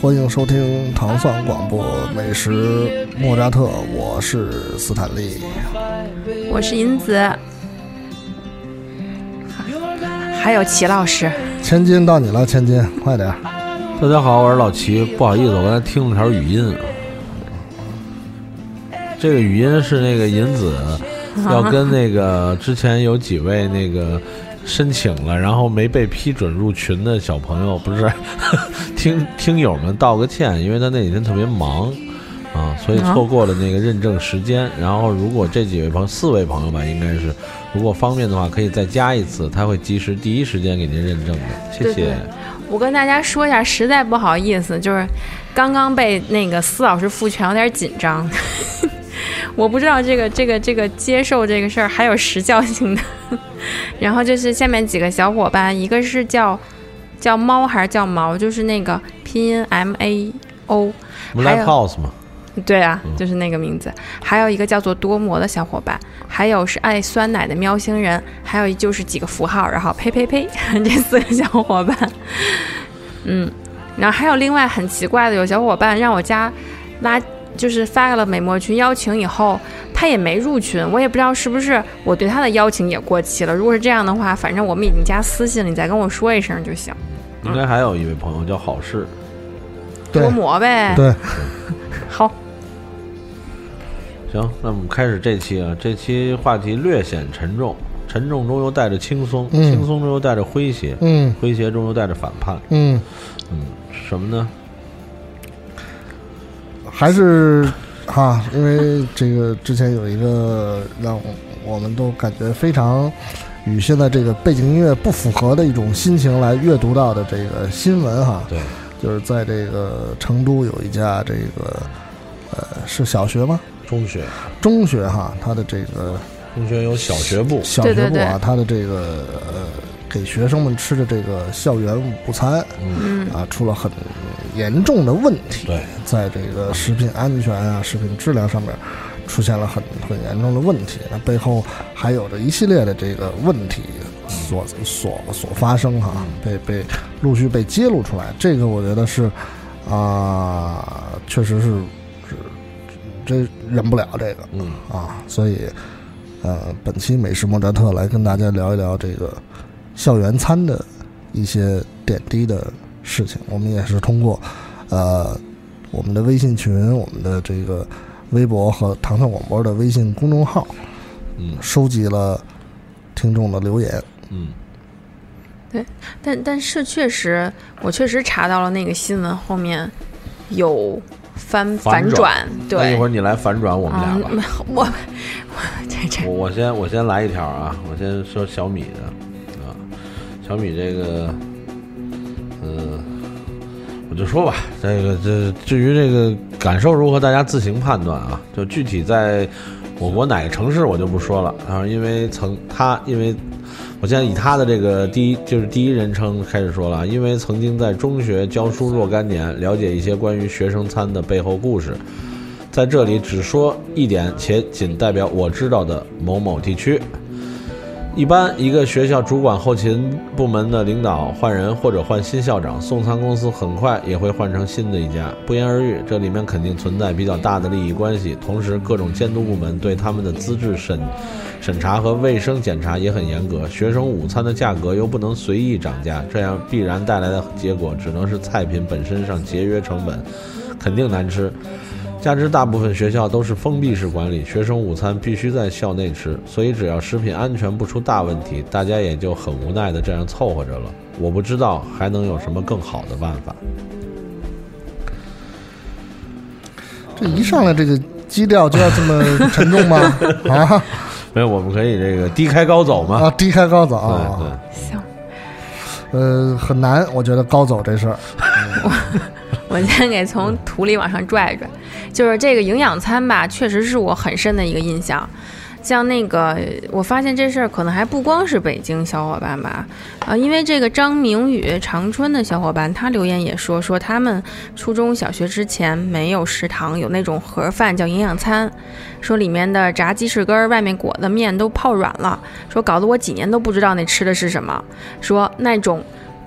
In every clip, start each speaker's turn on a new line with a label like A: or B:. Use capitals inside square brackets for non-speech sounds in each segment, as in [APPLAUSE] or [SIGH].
A: 欢迎收听糖蒜广播美食莫扎特，我是斯坦利，
B: 我是银子，还有齐老师。
A: 千金到你了，千金，快点！
C: 大家好，我是老齐，不好意思，我刚才听了条语音，这个语音是那个银子 [LAUGHS] 要跟那个之前有几位那个。申请了，然后没被批准入群的小朋友，不是 [LAUGHS] 听听友们道个歉，因为他那几天特别忙啊，所以错过了那个认证时间。然后，如果这几位朋友四位朋友吧，应该是如果方便的话，可以再加一次，他会及时第一时间给您认证的。谢谢。
B: 我跟大家说一下，实在不好意思，就是刚刚被那个司老师复权，有点紧张。[LAUGHS] 我不知道这个这个这个接受这个事儿还有时效性的，[LAUGHS] 然后就是下面几个小伙伴，一个是叫叫猫还是叫毛，就是那个拼音 M A O，
C: 还有 House 吗？
B: 对啊，就是那个名字。还有一个叫做多魔的小伙伴，还有是爱酸奶的喵星人，还有就是几个符号，然后呸呸呸，[LAUGHS] 这四个小伙伴。嗯，然后还有另外很奇怪的，有小伙伴让我加拉。就是发了美墨群邀请以后，他也没入群，我也不知道是不是我对他的邀请也过期了。如果是这样的话，反正我们已经加私信了，你再跟我说一声就行。
C: 应该还有一位朋友叫好事，
B: 多磨呗。
A: 对，[LAUGHS]
B: 好。
C: 行，那我们开始这期啊，这期话题略显沉重，沉重中又带着轻松，轻松中又带着诙谐，
A: 嗯，
C: 诙谐中又带着反叛，
A: 嗯
C: 嗯，什么呢？
A: 还是哈，因为这个之前有一个让我们都感觉非常与现在这个背景音乐不符合的一种心情来阅读到的这个新闻哈。
C: 对，
A: 就是在这个成都有一家这个呃是小学吗？
C: 中学。
A: 中学哈，它的这个
C: 中学有小学部，
A: 小学部啊，它的这个呃给学生们吃的这个校园午餐，
B: 嗯
A: 啊出了很。严重的问题，
C: 对，
A: 在这个食品安全啊、食品质量上面出现了很很严重的问题，那背后还有着一系列的这个问题所所所发生哈，被被陆续被揭露出来，这个我觉得是啊，确实是是这忍不了这个，
C: 嗯。
A: 啊，所以呃，本期美食莫扎特来跟大家聊一聊这个校园餐的一些点滴的。事情，我们也是通过，呃，我们的微信群、我们的这个微博和糖糖广播的微信公众号，
C: 嗯，
A: 收集了听众的留言，
C: 嗯，
B: 对，但但是确实，我确实查到了那个新闻后面有翻
C: 反
B: 转，对，
C: 一会儿你来反转我们俩吧，
B: 我 [LAUGHS] 我这这，
C: 我我先我先来一条啊，我先说小米的啊，小米这个。嗯，我就说吧，这个这至于这个感受如何，大家自行判断啊。就具体在我国哪个城市，我就不说了啊，因为曾他，因为我现在以他的这个第一就是第一人称开始说了，因为曾经在中学教书若干年，了解一些关于学生餐的背后故事，在这里只说一点，且仅代表我知道的某某地区。一般一个学校主管后勤部门的领导换人或者换新校长，送餐公司很快也会换成新的一家。不言而喻，这里面肯定存在比较大的利益关系。同时，各种监督部门对他们的资质审审查和卫生检查也很严格。学生午餐的价格又不能随意涨价，这样必然带来的结果只能是菜品本身上节约成本，肯定难吃。加之大部分学校都是封闭式管理，学生午餐必须在校内吃，所以只要食品安全不出大问题，大家也就很无奈的这样凑合着了。我不知道还能有什么更好的办法。
A: 这一上来这个基调就要这么沉重吗？[LAUGHS] 啊，[LAUGHS]
C: 没有，我们可以这个低开高走嘛。
A: 啊，低开高走啊。
C: 对。
B: 行。
A: 呃，很难，我觉得高走这事儿。[LAUGHS]
B: 我先给从土里往上拽一拽，就是这个营养餐吧，确实是我很深的一个印象。像那个，我发现这事儿可能还不光是北京小伙伴吧，啊，因为这个张明宇长春的小伙伴，他留言也说说他们初中小学之前没有食堂，有那种盒饭叫营养餐，说里面的炸鸡翅根儿，外面裹的面都泡软了，说搞得我几年都不知道那吃的是什么，说那种，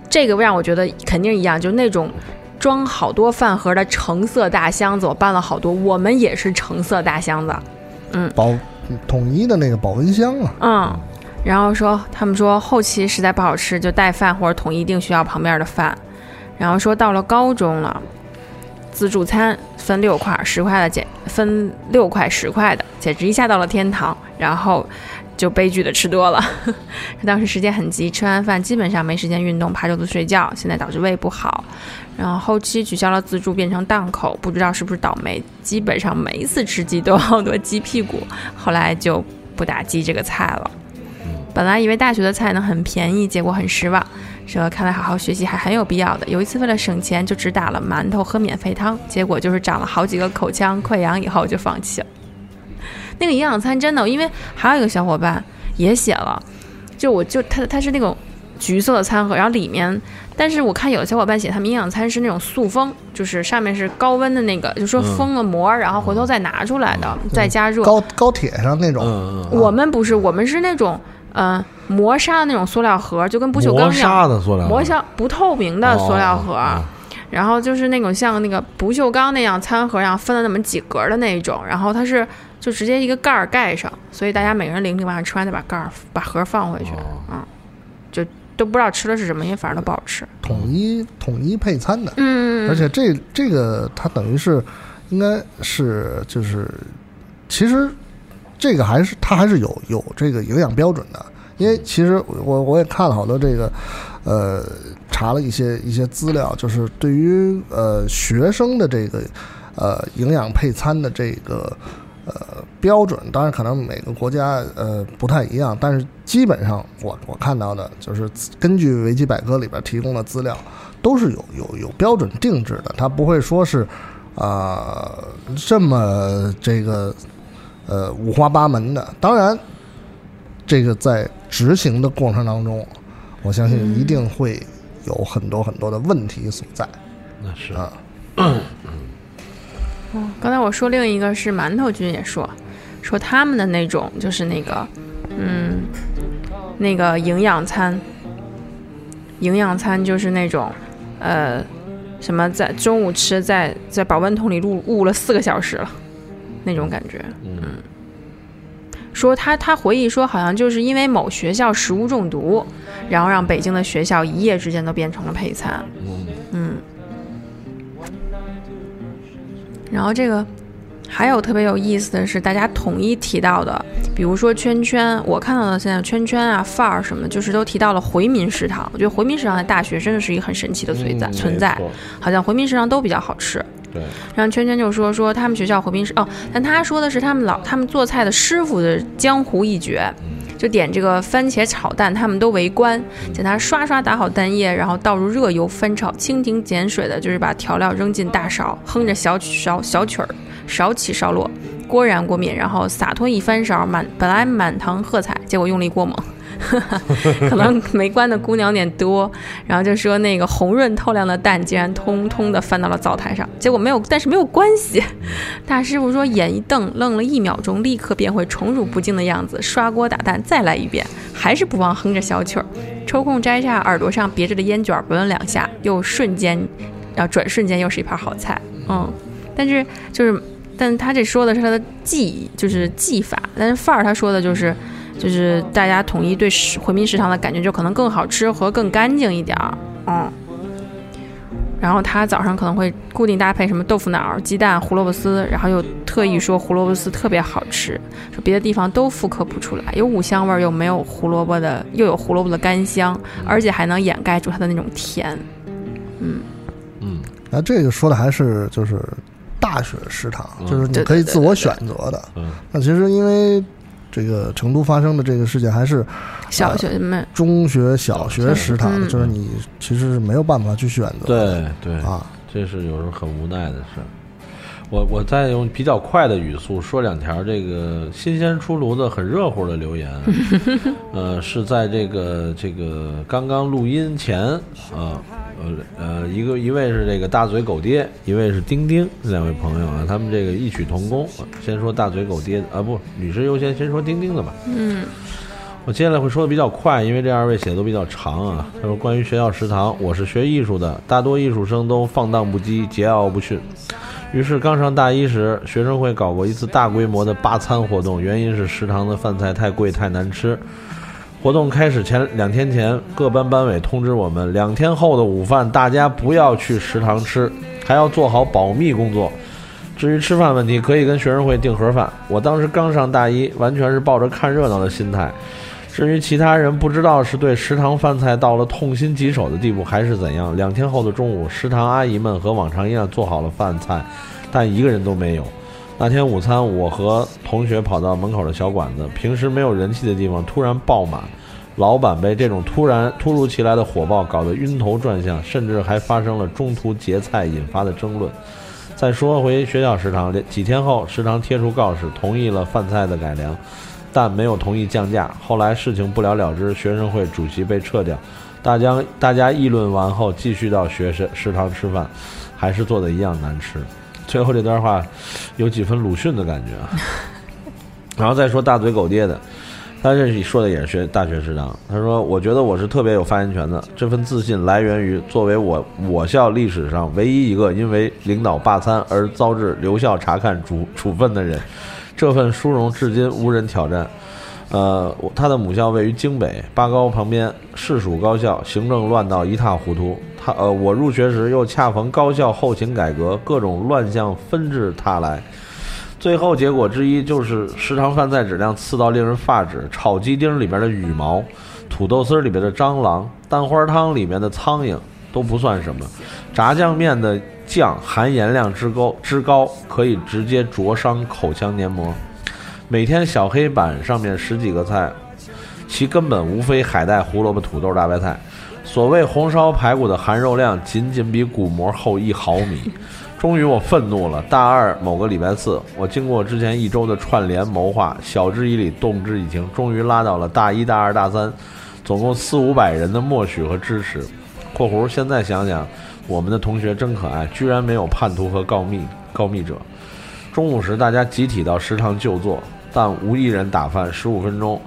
B: 这个让我觉得肯定一样，就那种。装好多饭盒的橙色大箱子，我搬了好多。我们也是橙色大箱子，嗯
A: 保统一的那个保温箱啊，
B: 嗯。然后说他们说后期实在不好吃，就带饭或者统一订学校旁边的饭。然后说到了高中了，自助餐分六块十块的，简分六块十块的，简直一下到了天堂。然后就悲剧的吃多了，[LAUGHS] [LAUGHS] 当时时间很急，吃完饭基本上没时间运动，爬桌子睡觉，现在导致胃不好。然后后期取消了自助，变成档口，不知道是不是倒霉，基本上每一次吃鸡都有好多鸡屁股。后来就不打鸡这个菜了。本来以为大学的菜呢很便宜，结果很失望。说看来好好学习还很有必要的。有一次为了省钱，就只打了馒头喝免费汤，结果就是长了好几个口腔溃疡，以后就放弃了。那个营养餐真的，因为还有一个小伙伴也写了，就我就他他是那种橘色的餐盒，然后里面，但是我看有的小伙伴写他们营养餐是那种塑封，就是上面是高温的那个，就说封了膜，然后回头再拿出来的，再加热。
A: 高高铁上那种，
C: 嗯嗯，
B: 我们不是，我们是那种。嗯，磨砂的那种塑料盒，就跟不锈钢
C: 磨
B: 一样，
C: 砂的塑料，
B: 磨砂不透明的塑料盒，
C: 哦
B: 然后就是那种像那个不锈钢那样餐盒一样分了那么几格的那一种，然后它是就直接一个盖儿盖上，所以大家每个人领领完吃完再把盖儿把盒放回去，
C: 哦。
B: 嗯，就都不知道吃的是什么，因为反正都不好吃。
A: 统一统一配餐的，
B: 嗯，
A: 而且这这个它等于是应该是就是其实这个还是它还是有有这个营养标准的，因为其实我我也看了好多这个呃查了一些一些资料，就是对于呃学生的这个呃营养配餐的这个。呃，标准当然可能每个国家呃不太一样，但是基本上我我看到的就是根据维基百科里边提供的资料，都是有有有标准定制的，它不会说是啊、这么这个呃五花八门的。当然，这个在执行的过程当中，我相信一定会有很多很多的问题所在
C: 那是
A: 啊。
B: 哦，刚才我说另一个是馒头君也说，说他们的那种就是那个，嗯，那个营养餐，营养餐就是那种，呃，什么在中午吃，在在保温桶里捂捂了四个小时了，那种感觉。
C: 嗯。
B: 说他他回忆说，好像就是因为某学校食物中毒，然后让北京的学校一夜之间都变成了配餐。
C: 嗯
B: 然后这个还有特别有意思的是，大家统一提到的，比如说圈圈，我看到的现在圈圈啊、范儿什么，就是都提到了回民食堂。我觉得回民食堂在大学真的是一个很神奇的存在、
C: 嗯
B: 存在好像回民食堂都比较好吃。
C: 对，
B: 然后圈圈就说说他们学校回民食哦，但他说的是他们老他们做菜的师傅的江湖一绝，就点这个番茄炒蛋，他们都围观，见他刷刷打好蛋液，然后倒入热油翻炒，蜻蜓点水的，就是把调料扔进大勺，哼着小曲小小曲儿，勺起勺落，锅燃锅灭，然后洒脱一翻勺，满本来满堂喝彩，结果用力过猛。[LAUGHS] 可能没关的姑娘有点多，然后就说那个红润透亮的蛋竟然通通的翻到了灶台上，结果没有，但是没有关系。大师傅说眼一瞪，愣了一秒钟，立刻变回宠辱不惊的样子，刷锅打蛋再来一遍，还是不忘哼着小曲儿，抽空摘下耳朵上别着的烟卷闻了两下，又瞬间，然后转瞬间又是一盘好菜。嗯，但是就是，但他这说的是他的技，就是技法，但是范儿他说的就是。就是大家统一对食回民食堂的感觉，就可能更好吃和更干净一点儿，嗯。然后他早上可能会固定搭配什么豆腐脑、鸡蛋、胡萝卜丝，然后又特意说胡萝卜丝特别好吃，说别的地方都复刻不出来，有五香味儿又没有胡萝卜的，又有胡萝卜的干香，而且还能掩盖住它的那种甜。
C: 嗯嗯
A: 那这个说的还是就是大学食堂，
C: 嗯
A: 就是你可以自我选择的。
C: 嗯
A: 那其实因为这个成都发生的这个事件，还是
B: 小学们，
A: 中学、小学食堂，
B: 嗯
A: 就是你其实是没有办法去选择的。
C: 对对，
A: 啊，
C: 这是有时候很无奈的事儿。我我再用比较快的语速说两条这个新鲜出炉的很热乎的留言，[LAUGHS] 呃，是在这个这个刚刚录音前啊，呃呃，一个一位是这个大嘴狗爹，一位是丁丁，这两位朋友啊，他们这个异曲同工。先说大嘴狗爹啊，不，女士优先，先说丁丁的吧。
B: 嗯，
C: 我接下来会说的比较快，因为这二位写的都比较长啊。他说关于学校食堂，我是学艺术的，大多艺术生都放荡不羁、桀骜不驯。于是刚上大一时，学生会搞过一次大规模的罢餐活动，原因是食堂的饭菜太贵、太难吃。活动开始前两天前，各班班委通知我们，两天后的午饭大家不要去食堂吃，还要做好保密工作。至于吃饭问题，可以跟学生会订盒饭。我当时刚上大一，完全是抱着看热闹的心态。至于其他人，不知道是对食堂饭菜到了痛心疾首的地步，还是怎样。两天后的中午，食堂阿姨们和往常一样做好了饭菜，但一个人都没有。那天午餐，我和同学跑到门口的小馆子，平时没有人气的地方突然爆满，老板被这种突然突如其来的火爆搞得晕头转向，甚至还发生了中途结菜引发的争论。再说回学校食堂，几天后，食堂贴出告示，同意了饭菜的改良，但没有同意降价。后来事情不了了之，学生会主席被撤掉，大家大家议论完后，继续到学生食堂吃饭，还是做的一样难吃。最后这段话有几分鲁迅的感觉啊。然后再说大嘴狗爹的，他这说的也是学大学食堂。他说：“我觉得我是特别有发言权的，这份自信来源于作为我我校历史上唯一一个因为领导罢餐而遭致留校察看处处分的人，这份殊荣至今无人挑战。”呃，他的母校位于京北八高旁边，市属高校，行政乱到一塌糊涂。他呃，我入学时又恰逢高校后勤改革，各种乱象纷至沓来。最后结果之一就是食堂饭菜质量次到令人发指，炒鸡丁里边的羽毛，土豆丝里边的蟑螂，蛋花汤里面的苍蝇都不算什么，炸酱面的酱含盐量之高之高，可以直接灼伤口腔黏膜。每天小黑板上面十几个菜，其根本无非海带、胡萝卜、土豆、大白菜。所谓红烧排骨的含肉量仅仅比骨膜厚一毫米。终于我愤怒了。大二某个礼拜四，我经过之前一周的串联谋划，晓之以理，动之以情，终于拉到了大一、大二、大三，总共四五百人的默许和支持。（括弧现在想想，我们的同学真可爱，居然没有叛徒和告密告密者。）中午时，大家集体到食堂就坐。但无一人打饭。十五分钟，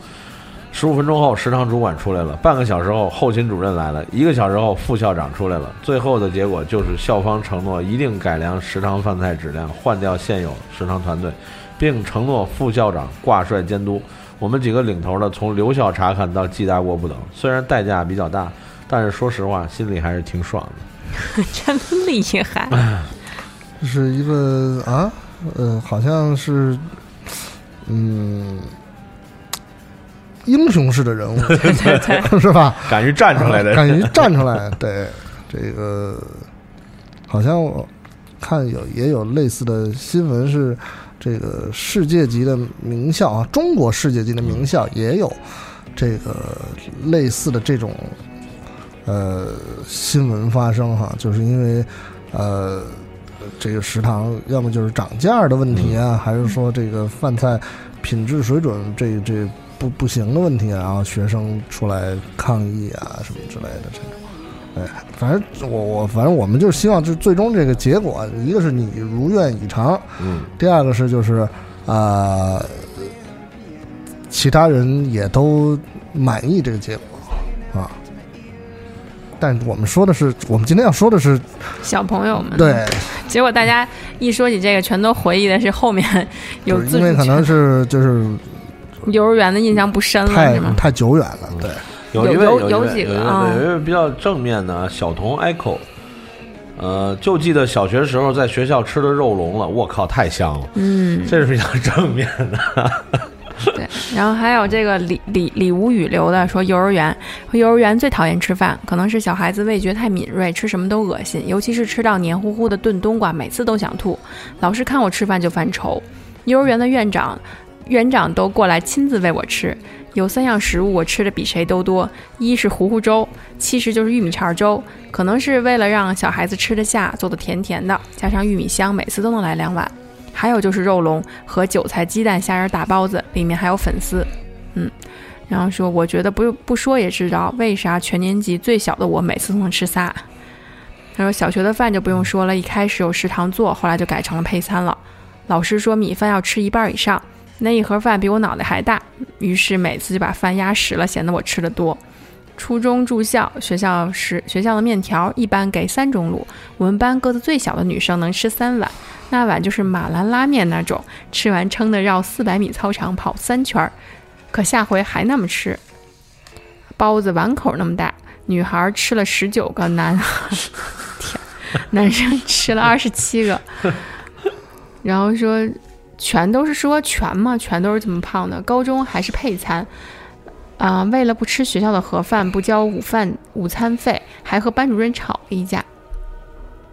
C: 十五分钟后，食堂主管出来了。半个小时后，后勤主任来了。一个小时后，副校长出来了。最后的结果就是校方承诺一定改良食堂饭菜质量，换掉现有食堂团队，并承诺副校长挂帅监督。我们几个领头的从留校察看到记大过不等。虽然代价比较大，但是说实话，心里还是挺爽
B: 的。[LAUGHS] 真厉害！[LAUGHS]
A: 这是一个啊，呃，好像是。嗯，英雄式的人物，[LAUGHS] 是吧？
C: 敢于站出来的，
A: 敢于站出来。对，这个好像我看有也有类似的新闻，是这个世界级的名校啊，中国世界级的名校也有这个类似的这种呃新闻发生哈，就是因为呃。这个食堂要么就是涨价的问题啊，还是说这个饭菜品质水准这这不不行的问题啊？然后学生出来抗议啊什么之类的这种。哎，反正我我反正我们就是希望，就最终这个结果，一个是你如愿以偿，
C: 嗯，
A: 第二个是就是啊，其他人也都满意这个结果啊。但我们说的是，我们今天要说的是
B: 小朋友们。
A: 对，
B: 结果大家一说起这个，全都回忆的是后面有自
A: 因为可能是就是
B: 幼儿园的印象不深了，
A: 太太久远了。对，
C: 有一位有
B: 有几个
C: 有一位比较正面的小童 Echo，呃，就记得小学时候在学校吃的肉龙了，我靠，太香了。
B: 嗯，
C: 这是比较正面的。
B: 然后还有这个李李李无语留的说，幼儿园说幼儿园最讨厌吃饭，可能是小孩子味觉太敏锐，吃什么都恶心，尤其是吃到黏糊糊的炖冬瓜，每次都想吐。老师看我吃饭就犯愁。幼儿园的院长园长都过来亲自喂我吃，有三样食物我吃的比谁都多，一是糊糊粥，其实就是玉米碴粥，可能是为了让小孩子吃得下，做的甜甜的，加上玉米香，每次都能来两碗。还有就是肉龙和韭菜鸡蛋虾仁大包子，里面还有粉丝，嗯，然后说我觉得不不说也知道为啥全年级最小的我每次都能吃仨。他说小学的饭就不用说了，一开始有食堂做，后来就改成了配餐了。老师说米饭要吃一半以上，那一盒饭比我脑袋还大，于是每次就把饭压实了，显得我吃的多。初中住校，学校是学校的面条一般给三种卤，我们班个子最小的女生能吃三碗，那碗就是马兰拉面那种，吃完撑的绕四百米操场跑三圈儿，可下回还那么吃。包子碗口那么大，女孩吃了十九个，男天，男生吃了二十七个，然后说全都是说全嘛，全都是这么胖的。高中还是配餐。啊、为了不吃学校的盒饭，不交午饭午餐费，还和班主任吵了一架。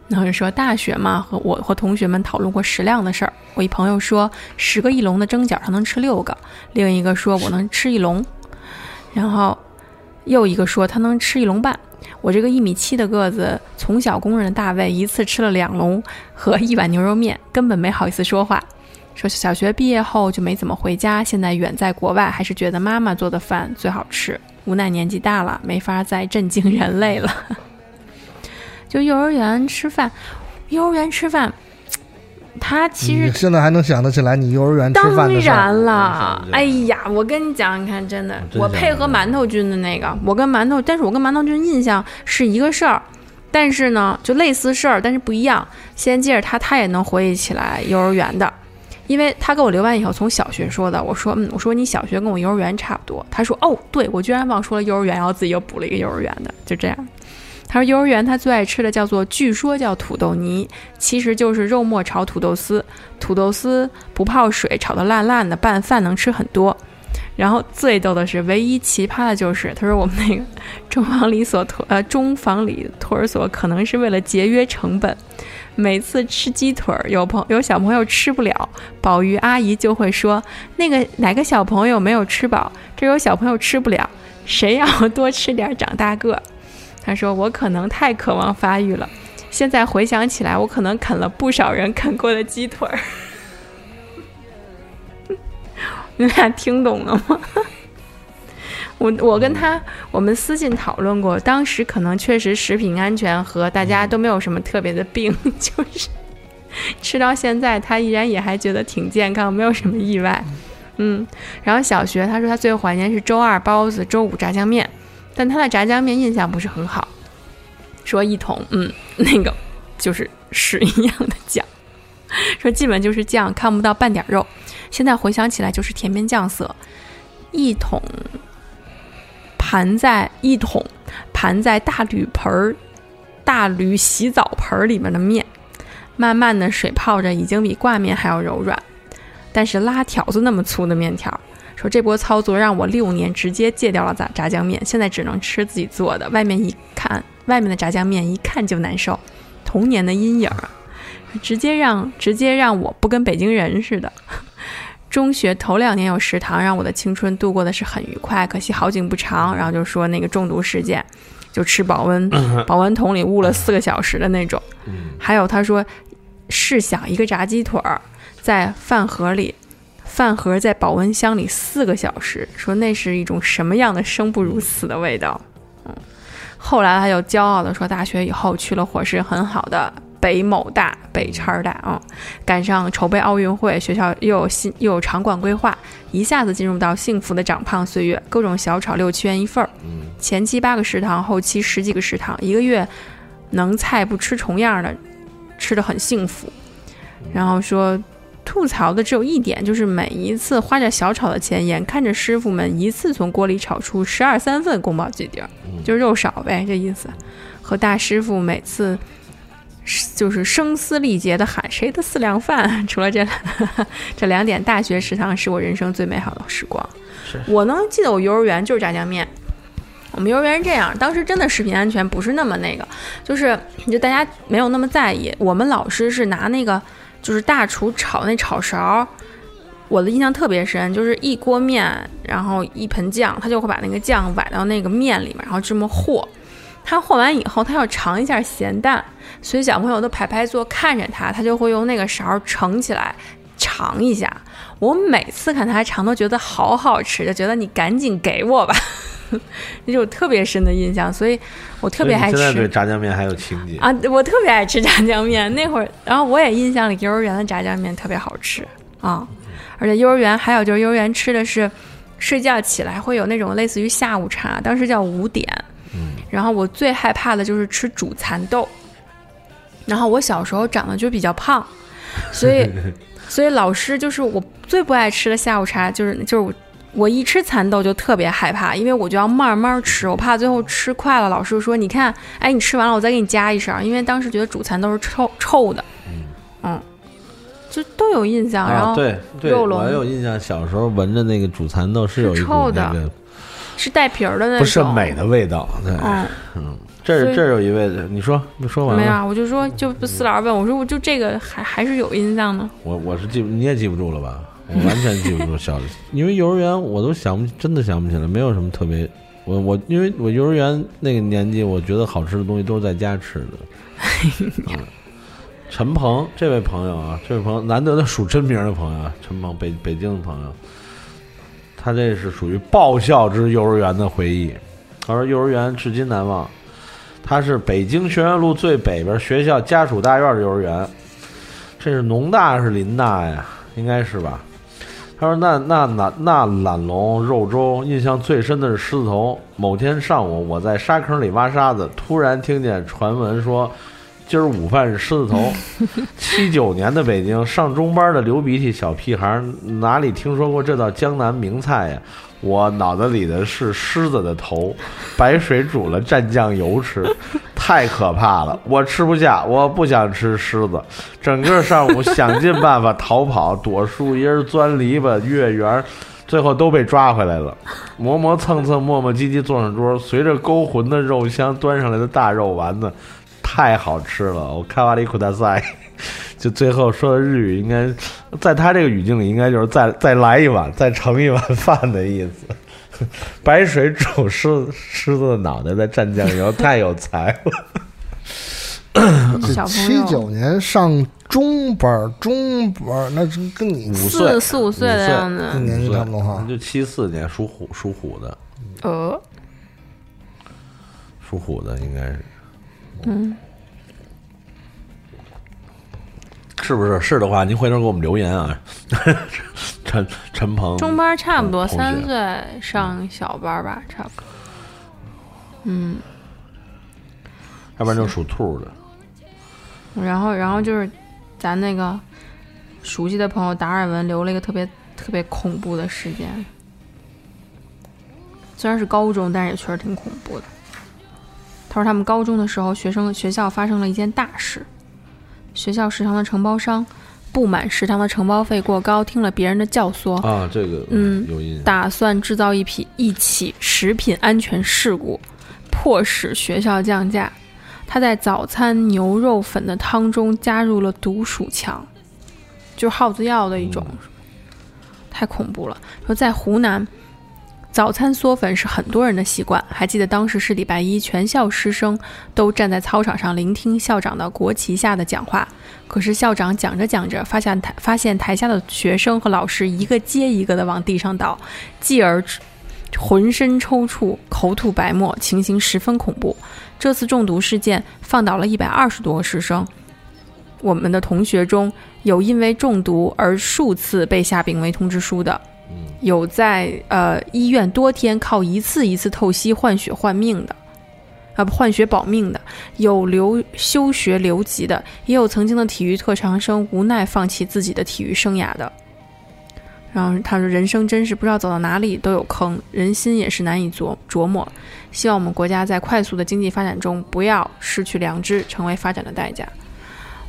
B: 然后说大学嘛，和我和同学们讨论过食量的事儿。我一朋友说，十个一笼的蒸饺他能吃六个，另一个说我能吃一笼，然后又一个说他能吃一笼半。我这个一米七的个子，从小公认的大胃，一次吃了两笼和一碗牛肉面，根本没好意思说话。说小学毕业后就没怎么回家，现在远在国外，还是觉得妈妈做的饭最好吃。无奈年纪大了，没法再震惊人类了。就幼儿园吃饭，幼儿园吃饭，他其实
A: 现在还能想得起来你幼儿园吃
B: 当
A: 饭的事儿？
B: 然了
C: 嗯，
B: 哎呀，我跟你讲，你看，真的，我配合馒头君的那个，我跟馒头，但是我跟馒头君印象是一个事儿，但是呢，就类似事儿，但是不一样。先接着他，他也能回忆起来幼儿园的，因为他给我留完以后，从小学说的，我说，嗯，我说你小学跟我幼儿园差不多，他说，哦，对我居然忘说了幼儿园，然后自己又补了一个幼儿园的，就这样。他说幼儿园他最爱吃的叫做，据说叫土豆泥，其实就是肉末炒土豆丝，土豆丝不泡水，炒得烂烂的，拌饭能吃很多。然后最逗的是，唯一奇葩的就是，他说我们那个中房里所托呃中房里托儿所可能是为了节约成本，每次吃鸡腿儿，有朋有小朋友吃不了，保育阿姨就会说那个哪个小朋友没有吃饱，这有小朋友吃不了，谁要多吃点长大个。他说我可能太渴望发育了，现在回想起来，我可能啃了不少人啃过的鸡腿儿。你俩听懂了吗？我我跟他我们私信讨论过，当时可能确实食品安全和大家都没有什么特别的病，[LAUGHS] 就是吃到现在他依然也还觉得挺健康，没有什么意外。嗯，然后小学他说他最怀念是周二包子，周五炸酱面，但他的炸酱面印象不是很好，说一桶嗯那个就是屎一样的酱，说基本就是酱，看不到半点肉。现在回想起来就是甜面酱色，一桶盘在一桶盘在大铝盆儿、大铝洗澡盆儿里面的面，慢慢的水泡着，已经比挂面还要柔软，但是拉条子那么粗的面条。说这波操作让我六年直接戒掉了炸炸酱面，现在只能吃自己做的。外面一看，外面的炸酱面一看就难受，童年的阴影啊，直接让直接让我不跟北京人似的。中学头两年有食堂，让我的青春度过的是很愉快，可惜好景不长。然后就说那个中毒事件，就吃保温保温桶里捂了四个小时的那种。还有他说，试想一个炸鸡腿儿在饭盒里，饭盒在保温箱里四个小时，说那是一种什么样的生不如死的味道。嗯，后来他又骄傲的说，大学以后去了伙食很好的。北某大、北叉大啊、嗯，赶上筹备奥运会，学校又有新又有场馆规划，一下子进入到幸福的长胖岁月，各种小炒六七元一份儿，前期八个食堂，后期十几个食堂，一个月能菜不吃重样的，吃的很幸福。然后说吐槽的只有一点，就是每一次花着小炒的钱，眼看着师傅们一次从锅里炒出十二三份宫保鸡丁，就是肉少呗，这意思。和大师傅每次。就是声嘶力竭的喊谁的四两饭？[LAUGHS] 除了这这两点，大学食堂是我人生最美好的时光。我能记得我幼儿园就是炸酱面。我们幼儿园是这样，当时真的食品安全不是那么那个，就是就大家没有那么在意。我们老师是拿那个就是大厨炒那炒勺，我的印象特别深，就是一锅面，然后一盆酱，他就会把那个酱崴到那个面里面，然后这么和。他和完以后，他要尝一下咸淡，所以小朋友都排排坐看着他，他就会用那个勺盛起来尝一下。我每次看他尝，都觉得好好吃，就觉得你赶紧给我吧，[LAUGHS] 那种特别深的印象。所以我特别爱吃。
C: 现在对炸酱面还有情节
B: 啊！我特别爱吃炸酱面，那会儿，然后我也印象里幼儿园的炸酱面特别好吃啊。而且幼儿园还有就是幼儿园吃的是睡觉起来会有那种类似于下午茶，当时叫五点。
C: 嗯，
B: 然后我最害怕的就是吃煮蚕豆。然后我小时候长得就比较胖，所以 [LAUGHS] 所以老师就是我最不爱吃的下午茶就是就是我我一吃蚕豆就特别害怕，因为我就要慢慢吃，我怕最后吃快了，老师说你看，哎，你吃完了我再给你加一勺，因为当时觉得煮蚕豆是臭臭的，嗯，就都有印象。然
C: 啊，
B: 后
C: 对对，我有印象，小时候闻着那个煮蚕豆是有一股
B: 是臭的。
C: 那个
B: 是带皮儿的那种，
C: 不是美的味道。对，
B: 嗯，
C: 这这有一位，你说你说完了，
B: 没有啊，我就说就四老师问我说我就这个还还是有印象的，
C: 我我是记，你也记不住了吧？我完全记不住小，因为幼儿园我都想不，真的想不起来，没有什么特别。我我因为我幼儿园那个年纪，我觉得好吃的东西都是在家吃的。嗯陈鹏这位朋友啊，这位朋友难得的数真名的朋友啊，陈鹏北北京的朋友，他这是属于爆笑之幼儿园的回忆。他说幼儿园至今难忘，他是北京学院路最北边学校家属大院的幼儿园，这是农大是林大呀，应该是吧？他说那那那那懒龙肉粥，印象最深的是狮子头。某天上午，我在沙坑里挖沙子，突然听见传闻说。今儿午饭是狮子头。七九年的北京，上中班的流鼻涕小屁孩哪里听说过这道江南名菜呀？我脑子里的是狮子的头，白水煮了蘸酱油吃，[LAUGHS] 太可怕了，我吃不下，我不想吃狮子。整个上午想尽办法逃跑，躲树荫、钻篱笆、月圆，最后都被抓回来了。磨磨蹭蹭、磨磨唧唧坐上桌，随着勾魂的肉香端上来的大肉丸子，太好吃了！我开瓦里苦大赛，就最后说的日语，应该在他这个语境里，应该就是再再来一碗，再盛一碗饭的意思。[LAUGHS] 白水煮狮狮子的脑袋，再蘸酱油，太有才了。
B: 小朋
A: 七九年上中班儿，中班儿那是跟你
C: 五岁
B: 四四五岁的样子，
A: 跟年纪差不多哈。
C: 就七四年属虎，属虎的，
B: 呃，
C: 属虎的应该是，
B: 嗯，
C: 是不是？是的话，您回头给我们留言啊。[LAUGHS] 陈陈鹏，
B: 中班差不多三岁上小班吧，差不多。嗯，
C: 要不然就属兔的。
B: 然后然后就是咱那个熟悉的朋友达尔文留了一个特别特别恐怖的事件，虽然是高中，但是也确实挺恐怖的。他说他们高中的时候，学生学校发生了一件大事，学校食堂的承包商不满食堂的承包费过高，听了别人的教唆，
C: 啊，这个
B: 嗯
C: 有印象。
B: 打算制造一批一起食品安全事故，迫使学校降价。他在早餐牛肉粉的汤中加入了毒鼠强，就是耗子药的一种，太恐怖了。说在湖南，早餐嗦粉是很多人的习惯。还记得当时是礼拜一，全校师生都站在操场上聆听校长的国旗下的讲话。可是校长讲着讲着，发现台发现台下的学生和老师一个接一个的往地上倒，继而浑身抽搐、口吐白沫，情形十分恐怖。这次中毒事件放倒了一百二十多个师生，我们的同学中有因为中毒而数次被下病危通知书的，有在呃医院多天靠一次一次透析换血换命的。啊，不换血保命的，有留休学留级的，也有曾经的体育特长生无奈放弃自己的体育生涯的。然后他说：“人生真是不知道走到哪里都有坑，人心也是难以琢琢磨。希望我们国家在快速的经济发展中，不要失去良知，成为发展的代价。”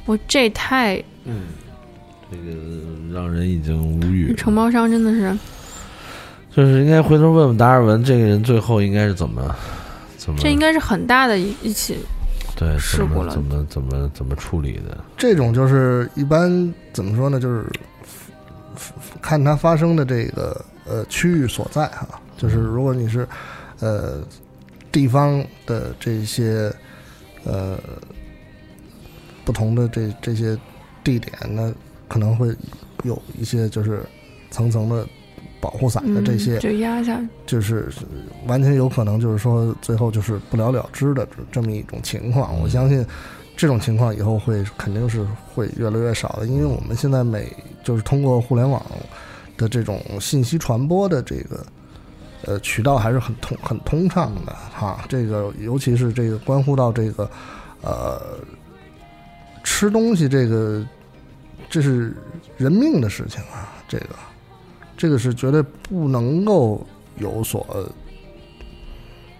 B: 我这太
C: 这个让人已经无语。
B: 承包商真的是，
C: 就是应该回头问问达尔文，这个人最后应该是怎么怎么
B: 这应该是很大的一一起
C: 对
B: 事故了
C: 怎么怎么怎么怎么处理的？
A: 这种就是一般怎么说呢？就是看它发生的这个呃区域所在哈，就是如果你是呃地方的这些呃不同的这这些地点呢，可能会有一些就是层层的保护伞的这些，
B: 嗯、就压下，
A: 就是完全有可能就是说最后就是不了了之的这么一种情况。我相信这种情况以后会肯定是会越来越少的，因为我们现在每就是通过互联网的这种信息传播的这个呃渠道还是很通很通畅的哈。这个尤其是这个关乎到这个呃吃东西这个，这是人命的事情啊，这个这个是绝对不能够有所。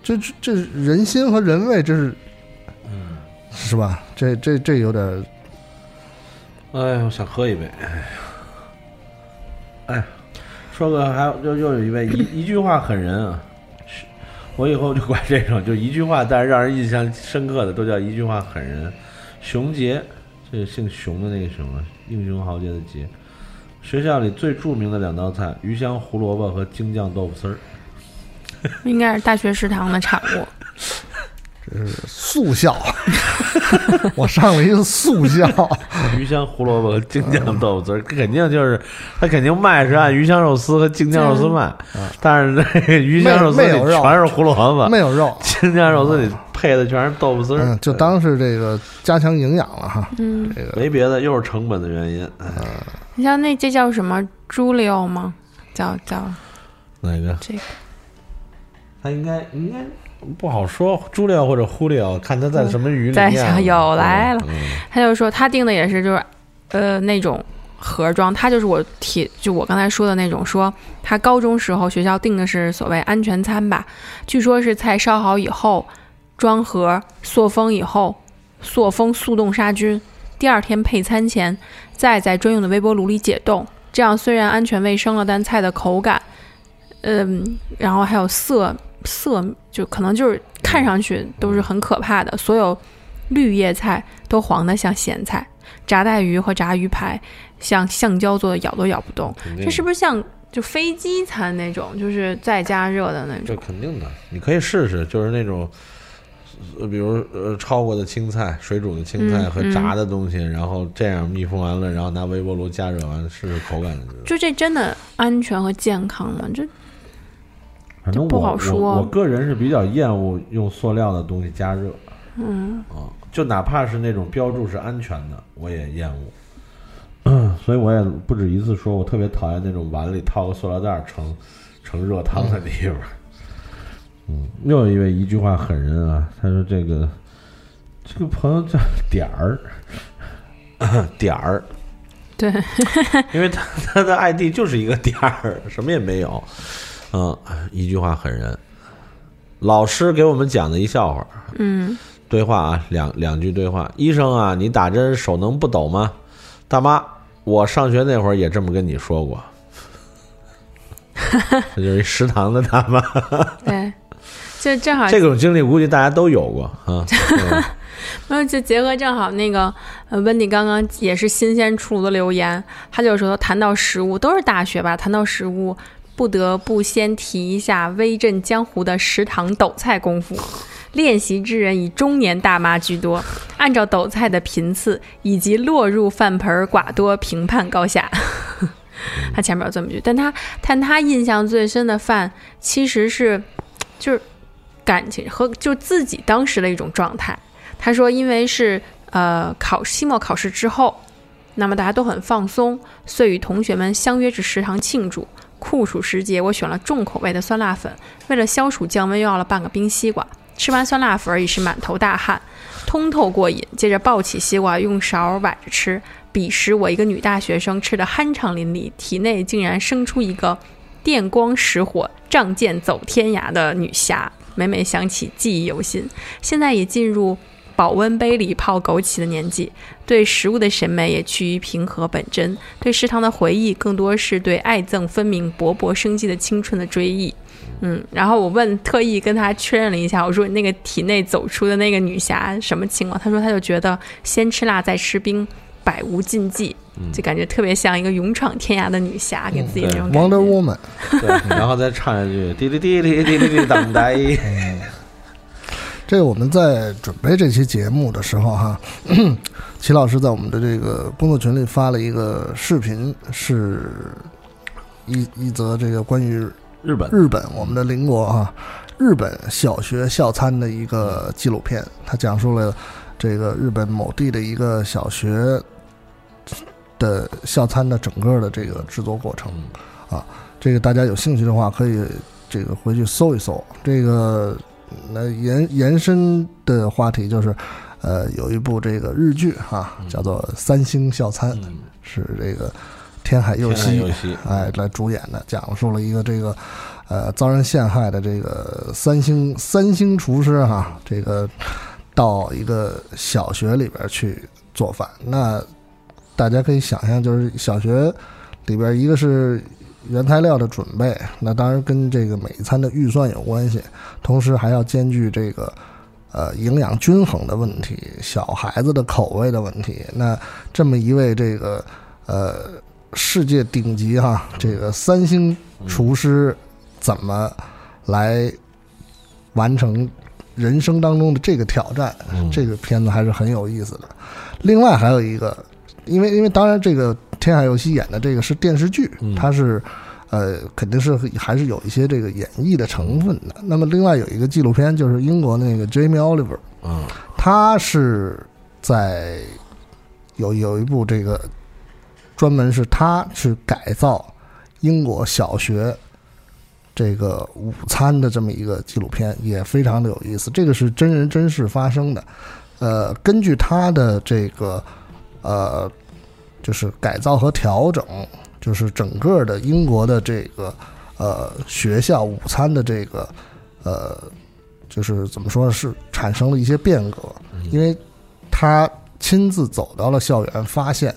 A: 这这这人心和人味，这是，
C: 嗯，
A: 是吧？这这这有点，
C: 哎呀，我想喝一杯。哎呀，哎，说个还有又又有一位一一句话狠人啊！我以后就管这种就一句话，但是让人印象深刻的都叫一句话狠人。熊杰，这个姓熊的那个熊啊，英雄豪杰的杰。学校里最著名的两道菜：鱼香胡萝卜和京酱豆腐丝儿。
B: 应该是大学食堂的产物。
A: 速效，[LAUGHS] 我上了一个速效。
C: 鱼香胡萝卜和 [LAUGHS] 京酱豆腐丝儿，肯定就是他肯定卖是按鱼香肉丝和京酱肉丝卖，但是那个鱼香肉丝里全是胡萝卜，
A: 没有肉。
C: 京酱肉丝里配的全是豆腐丝儿，
A: 就当是这个加强营养了哈。
B: 嗯，
A: 这个
C: 没别的，又是成本的原因。
B: 嗯你像那这叫什么猪柳吗？叫叫
C: 哪个？
B: 这个。
C: 他应该应该不好说，猪料或者忽略啊，看他在什么鱼里
B: 在
C: 面。
B: 有来了，他就说他订的也是就是，呃，那种盒装。他就是我提，就我刚才说的那种，说他高中时候学校订的是所谓安全餐吧，据说是菜烧好以后装盒塑封以后，塑封速冻杀菌，第二天配餐前再在专用的微波炉里解冻，这样虽然安全卫生了，但菜的口感，嗯，然后还有色。色就可能就是看上去都是很可怕的，所有绿叶菜都黄的像咸菜，炸带鱼和炸鱼排像橡胶做的，咬都咬不动。这是不是像就飞机餐那种，就是再加热的那种？
C: 这肯定的，你可以试试，就是那种，比如呃焯过的青菜、水煮的青菜和炸的东西，然后这样密封完了，然后拿微波炉加热完，试试口感。
B: 就这真的安全和健康吗？这？
C: 反正
B: 不好说。
C: 我个人是比较厌恶用塑料的东西加热。
B: 嗯。
C: 啊，就哪怕是那种标注是安全的，我也厌恶。[CLEARS THROAT] 所以我也不止一次说，我特别讨厌那种碗里套个塑料袋盛盛热汤的地方。[LAUGHS] 嗯，又有一位一句话狠人啊，他说这个这个朋友叫点 [LAUGHS] 儿点儿，
B: 对，[LAUGHS]
C: 因为他他的 ID 就是一个点儿，什么也没有。嗯，一句话狠人。老师给我们讲的一笑话。
B: 嗯，
C: 对话啊，两两句对话。医生啊，你打针手能不抖吗？大妈，我上学那会儿也这么跟你说过。[LAUGHS] 这就是一食堂的大妈。[LAUGHS]
B: 对，就正好
C: 这种经历，估计大家都有过啊。[LAUGHS]
B: 没有，就结合正好那个呃，温迪刚刚也是新鲜出炉的留言，他就说谈到食物都是大学吧，谈到食物。不得不先提一下威震江湖的食堂抖菜功夫，练习之人以中年大妈居多。按照抖菜的频次以及落入饭盆寡多评判高下。[LAUGHS] 他前面有这么句，但他但他印象最深的饭其实是就是感情和就自己当时的一种状态。他说，因为是呃考期末考试之后，那么大家都很放松，遂与同学们相约至食堂庆祝。酷暑时节，我选了重口味的酸辣粉，为了消暑降温，又要了半个冰西瓜。吃完酸辣粉已是满头大汗，通透过瘾。接着抱起西瓜，用勺崴着吃。彼时我一个女大学生，吃得酣畅淋漓，体内竟然生出一个电光石火、仗剑走天涯的女侠。每每想起，记忆犹新。现在已进入。保温杯里泡枸杞的年纪，对食物的审美也趋于平和本真。对食堂的回忆，更多是对爱憎分明、勃勃生机的青春的追忆。嗯，然后我问，特意跟他确认了一下，我说那个体内走出的那个女侠什么情况？他说他就觉得先吃辣再吃冰，百无禁忌，就感觉特别像一个勇闯天涯的女侠，给自己那种
A: Wonder Woman。[LAUGHS] [LAUGHS]
C: 对，然后再唱一句滴滴滴滴滴滴滴当呆。
A: 这个我们在准备这期节目的时候，哈，[CLEARS THROAT] 齐老师在我们的这个工作群里发了一个视频，是一一则这个关于
C: 日本
A: 日本我们的邻国啊，日本小学校餐的一个纪录片，它讲述了这个日本某地的一个小学的校餐的整个的这个制作过程。啊，这个大家有兴趣的话可以这个回去搜一搜。这个那延延伸的话题就是，呃，有一部这个日剧哈、叫做《三星校餐》，
C: 嗯，
A: 是这个天海佑希
C: 佑希
A: 哎来主演的，讲述了一个这个呃遭人陷害的这个三星三星厨师哈，这个到一个小学里边去做饭。那大家可以想象，就是小学里边一个是原材料的准备，那当然跟这个每一餐的预算有关系，同时还要兼具这个。呃，营养均衡的问题，小孩子的口味的问题，那这么一位这个呃世界顶级哈这个三星厨师怎么来完成人生当中的这个挑战？
C: 嗯
A: 这个片子还是很有意思的。另外还有一个，因为因为当然这个天海佑希演的这个是电视剧，
C: 嗯
A: 它是。呃，肯定是还是有一些这个演绎的成分的。那么，另外有一个纪录片，就是英国那个 Jamie Oliver，
C: 嗯
A: 他是在有有一部这个专门是他去改造英国小学这个午餐的这么一个纪录片，也非常的有意思。这个是真人真事发生的，呃，根据他的这个呃，就是改造和调整，就是整个的英国的这个呃学校午餐的这个呃。就是怎么说，是产生了一些变革，因为他亲自走到了校园，发现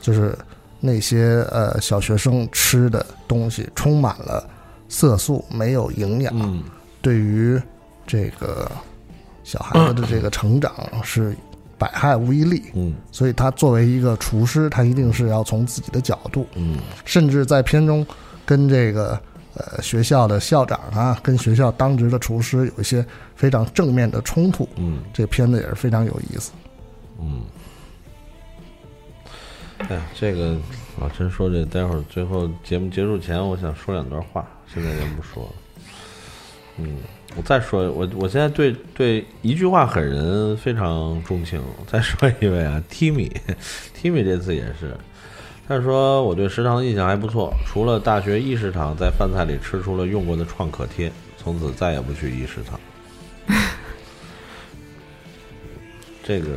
A: 就是那些呃小学生吃的东西充满了色素，没有营养，
C: 嗯。
A: 对于这个小孩子的这个成长是百害无一利。
C: 嗯
A: 所以他作为一个厨师，他一定是要从自己的角度，
C: 嗯
A: 甚至在片中跟这个呃学校的校长啊，跟学校当值的厨师有一些非常正面的冲突。
C: 嗯
A: 这片子也是非常有意思。
C: 嗯。哎呀，这个老陈说这，待会儿最后节目结束前，我想说两段话，现在先不说了。嗯，我再说，我我现在对对一句话狠人非常钟情。再说一位啊，Timmy，Timmy [LAUGHS] 这次也是，他说我对食堂的印象还不错，除了大学一食堂在饭菜里吃出了用过的创可贴，从此再也不去一食堂。[LAUGHS] 这个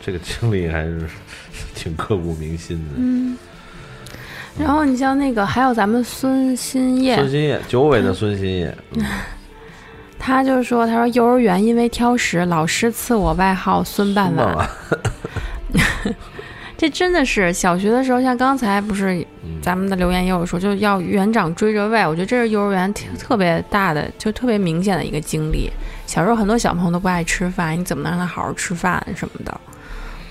C: 这个经历还是 [LAUGHS] 挺刻骨铭心的。
B: 嗯。然后你像那个，还有咱们孙新叶，
C: 孙新叶，九尾的孙新叶，嗯
B: 他就说，他说幼儿园因为挑食，老师赐我外号孙半碗。
C: 碗，[LAUGHS]
B: 这真的是小学的时候，像刚才不是
C: 嗯
B: 咱们的留言也有说，就要园长追着喂。我觉得这是幼儿园特别大的，就特别明显的一个经历。小时候很多小朋友都不爱吃饭，你怎么能让他好好吃饭什么的？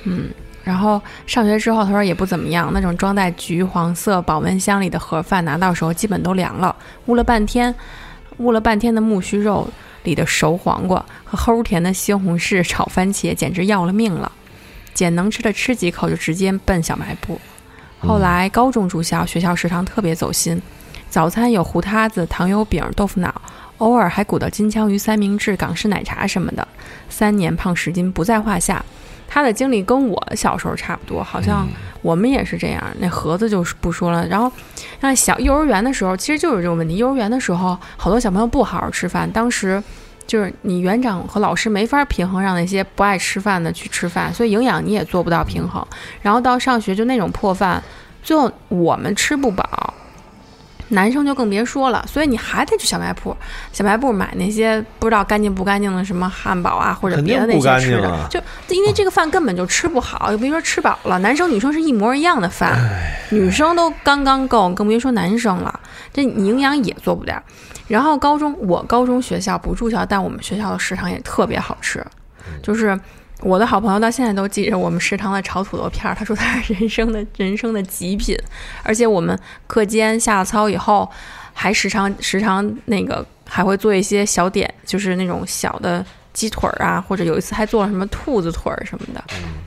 B: 嗯。然后上学之后，他说也不怎么样，那种装在橘黄色保温箱里的盒饭拿到手基本都凉了，捂了半天，焐了半天的木须肉里的熟黄瓜和齁甜的西红柿炒番茄，简直要了命了。捡能吃的吃几口就直接奔小卖部。后来高中住校，学校食堂特别走心，早餐有糊塌子、糖油饼、豆腐脑，偶尔还鼓捣金枪鱼三明治、港式奶茶什么的。三年胖十斤不在话下。他的经历跟我小时候差不多，好像我们也是这样。那盒子就是不说了。然后，像小幼儿园的时候，其实就是这种问题。幼儿园的时候，好多小朋友不好好吃饭，当时就是你园长和老师没法平衡让那些不爱吃饭的去吃饭，所以营养你也做不到平衡。然后到上学就那种破饭，最后我们吃不饱，男生就更别说了。所以你还得去小卖部，小卖部买那些不知道干净不干净的什么汉堡啊，或者别的那些吃的，就因为这个饭根本就吃不好，又别说吃饱了。男生女生是一模一样的饭，女生都刚刚够，更别说男生了。这你营养也做不了。然后高中，我高中学校不住校，但我们学校的食堂也特别好吃，就是。我的好朋友到现在都记着我们食堂的炒土豆片儿，他说他是人生的人生的极品，而且我们课间下了操以后，还时常时常那个还会做一些小点，就是那种小的鸡腿儿啊，或者有一次还做了什么兔子腿儿什么的，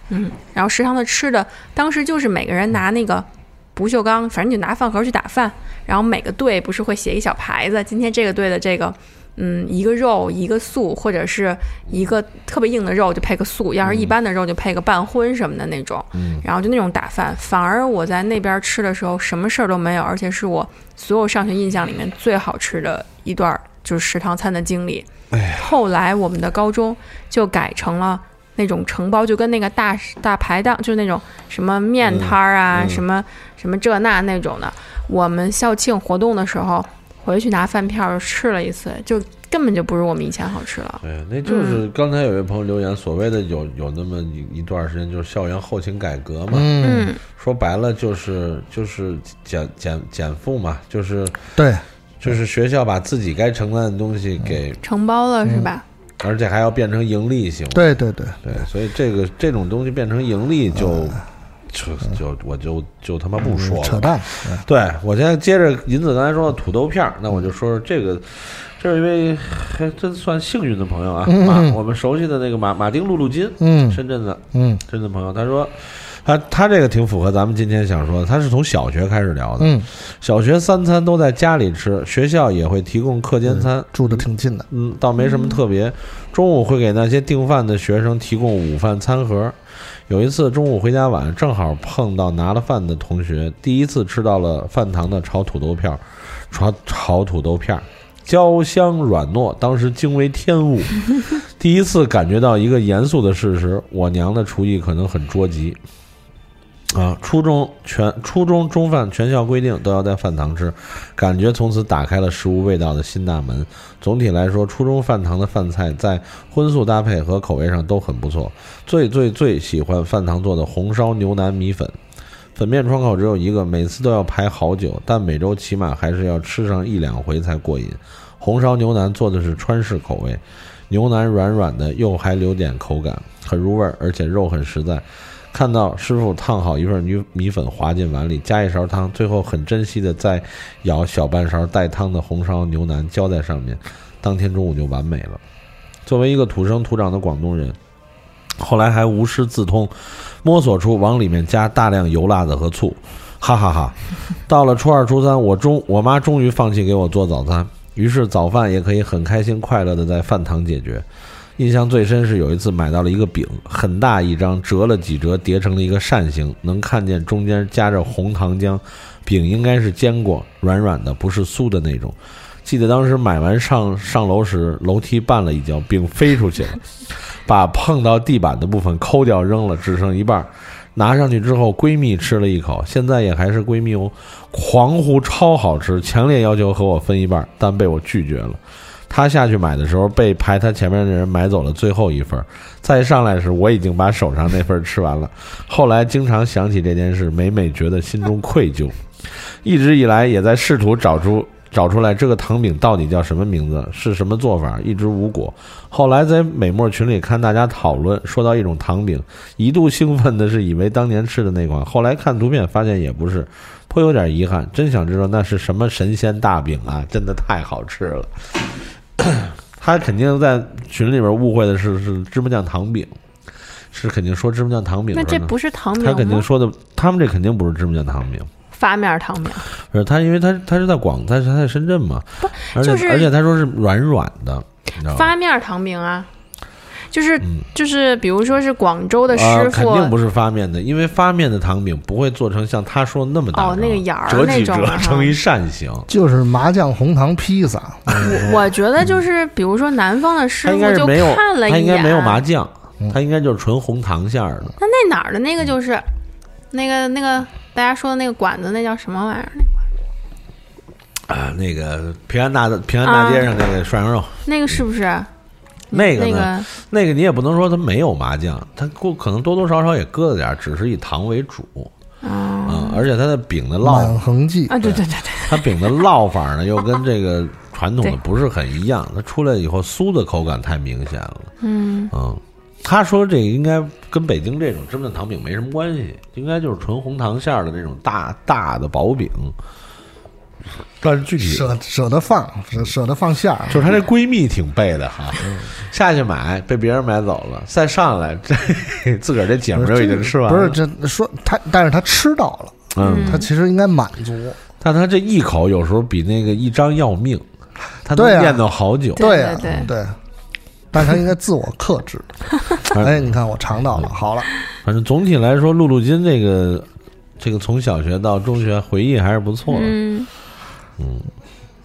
B: 嗯，然后食堂的吃的，当时就是每个人拿那个不锈钢，反正你就拿饭盒去打饭，然后每个队不是会写一小牌子，今天这个队的这个。嗯，一个肉一个素，或者是一个特别硬的肉就配个素，要是一般的肉就配个半荤什么的那种。
C: 嗯，
B: 然后就那种打饭，反而我在那边吃的时候什么事儿都没有，而且是我所有上学印象里面最好吃的一段，就是食堂餐的经历。
C: 哎，
B: 后来我们的高中就改成了那种承包，就跟那个大大排档，就是那种什么面摊儿啊，什么什么这那那种的。我们校庆活动的时候。回去拿饭票吃了一次，就根本就不如我们以前好吃了。
C: 对，那就是刚才有位朋友留言，所谓的有有那么一一段时间，就是校园后勤改革嘛。
B: 嗯，
C: 说白了就是就是减减减负嘛，就是
A: 对，
C: 就是学校把自己该承担的东西给
B: 承包了，是吧？
C: 而且还要变成盈利性。
A: 对对对
C: 对，所以这个这种东西变成盈利就。就就我就就他妈不说了，
A: 扯淡。
C: 对我现在接着银子刚才说的土豆片儿，那我就说说这个，这是一位还真算幸运的朋友啊，马我们熟悉的那个马马丁路路金，
A: 嗯，
C: 深圳的，
A: 嗯，
C: 深圳朋友，他说他他这个挺符合咱们今天想说的，他是从小学开始聊的，
A: 嗯，
C: 小学三餐都在家里吃，学校也会提供课间餐，
A: 住的挺近的，
C: 嗯，倒没什么特别，中午会给那些订饭的学生提供午饭餐盒。有一次中午回家晚，正好碰到拿了饭的同学，第一次吃到了饭堂的炒土豆片儿，炒炒土豆片儿，焦香软糯，当时惊为天物，[LAUGHS] 第一次感觉到一个严肃的事实：我娘的厨艺可能很捉急。啊，初中全初中中饭全校规定都要在饭堂吃，感觉从此打开了食物味道的新大门。总体来说，初中饭堂的饭菜在荤素搭配和口味上都很不错。最最最喜欢饭堂做的红烧牛腩米粉，粉面窗口只有一个，每次都要排好久，但每周起码还是要吃上一两回才过瘾。红烧牛腩做的是川式口味，牛腩软软的，又还留点口感，很入味儿，而且肉很实在。看到师傅烫好一份米米粉，滑进碗里，加一勺汤，最后很珍惜的再舀小半勺带汤的红烧牛腩浇在上面，当天中午就完美了。作为一个土生土长的广东人，后来还无师自通，摸索出往里面加大量油辣子和醋，哈哈哈。到了初二、初三，我终我妈终于放弃给我做早餐，于是早饭也可以很开心快乐的在饭堂解决。印象最深是有一次买到了一个饼，很大一张，折了几折叠成了一个扇形，能看见中间夹着红糖浆。饼应该是煎过，软软的，不是酥的那种。记得当时买完上上楼时，楼梯绊了一跤，饼飞出去了，把碰到地板的部分抠掉扔了，只剩一半。拿上去之后，闺蜜吃了一口，现在也还是闺蜜哦，狂呼超好吃，强烈要求和我分一半，但被我拒绝了。他下去买的时候，被排他前面的人买走了最后一份。再上来时，我已经把手上那份吃完了。后来经常想起这件事，每每觉得心中愧疚。一直以来也在试图找出找出来这个糖饼到底叫什么名字，是什么做法，一直无果。后来在美墨群里看大家讨论，说到一种糖饼，一度兴奋的是以为当年吃的那款，后来看图片发现也不是，颇有点遗憾。真想知道那是什么神仙大饼啊！真的太好吃了。[CLEARS THROAT] 他肯定在群里边误会的是是芝麻酱糖饼，是肯定说芝麻酱糖饼。
B: 那这不是糖饼
C: 他肯定说的，他们这肯定不是芝麻酱糖饼，
B: 发面糖饼。
C: 不是他，因为他他是在广，他是他在深圳嘛，而且
B: 就是
C: 而且他说是软软的？
B: 发面糖饼啊，就是
C: 嗯
B: 就是，比如说是广州的
C: 啊，
B: 师傅，
C: 肯定不是发面的，因为发面的糖饼不会做成像他说的那么大
B: 哦那个眼儿
C: 折几
B: 那种
C: 成一扇形。
A: 就是麻酱红糖披萨，
B: 我我觉得就是，比如说南方的师傅就看了一眼，
C: 他应该没有麻酱，他应该就是纯红糖馅儿的。
B: 那那哪儿的那个就是那个那个大家说的那个馆子，那叫什么玩意儿？
C: 啊，那个平安大平安大街上那个涮羊肉，
B: 那个是不是？
C: 那个呢？
B: 那个
C: 那个你也不能说它没有麻酱，它过可能多多少少也搁了点儿，只是以糖为主
B: 啊
C: 啊。而且它的饼的烙，
A: 满恒记
B: 啊，对对对对，
C: 它饼的烙法呢又跟这个传统的 [LAUGHS] 不是很一样，它出来以后酥的口感太明显了。
B: 嗯，
C: 嗯，他说这个应该跟北京这种芝麻糖饼没什么关系，应该就是纯红糖馅儿的那种大大的薄饼。但是具体
A: 舍舍得放，舍舍得放馅儿，
C: 就是她这闺蜜挺背的哈，下去买被别人买走了，再上来这 [LAUGHS] 自个儿这姐们儿就已经吃完了。
A: 不是这说她，但是她吃到了，
C: 嗯，
A: 她其实应该满足。
C: 但她这一口有时候比那个一张要命，她能念叨好久。
B: 对
A: 呀、
B: 对
A: 对，但是他应该自我克制。[LAUGHS] 哎，你看我尝到了，好了，
C: 反正总体来说，露露金这个这个从小学到中学回忆还是不错的。
B: 嗯，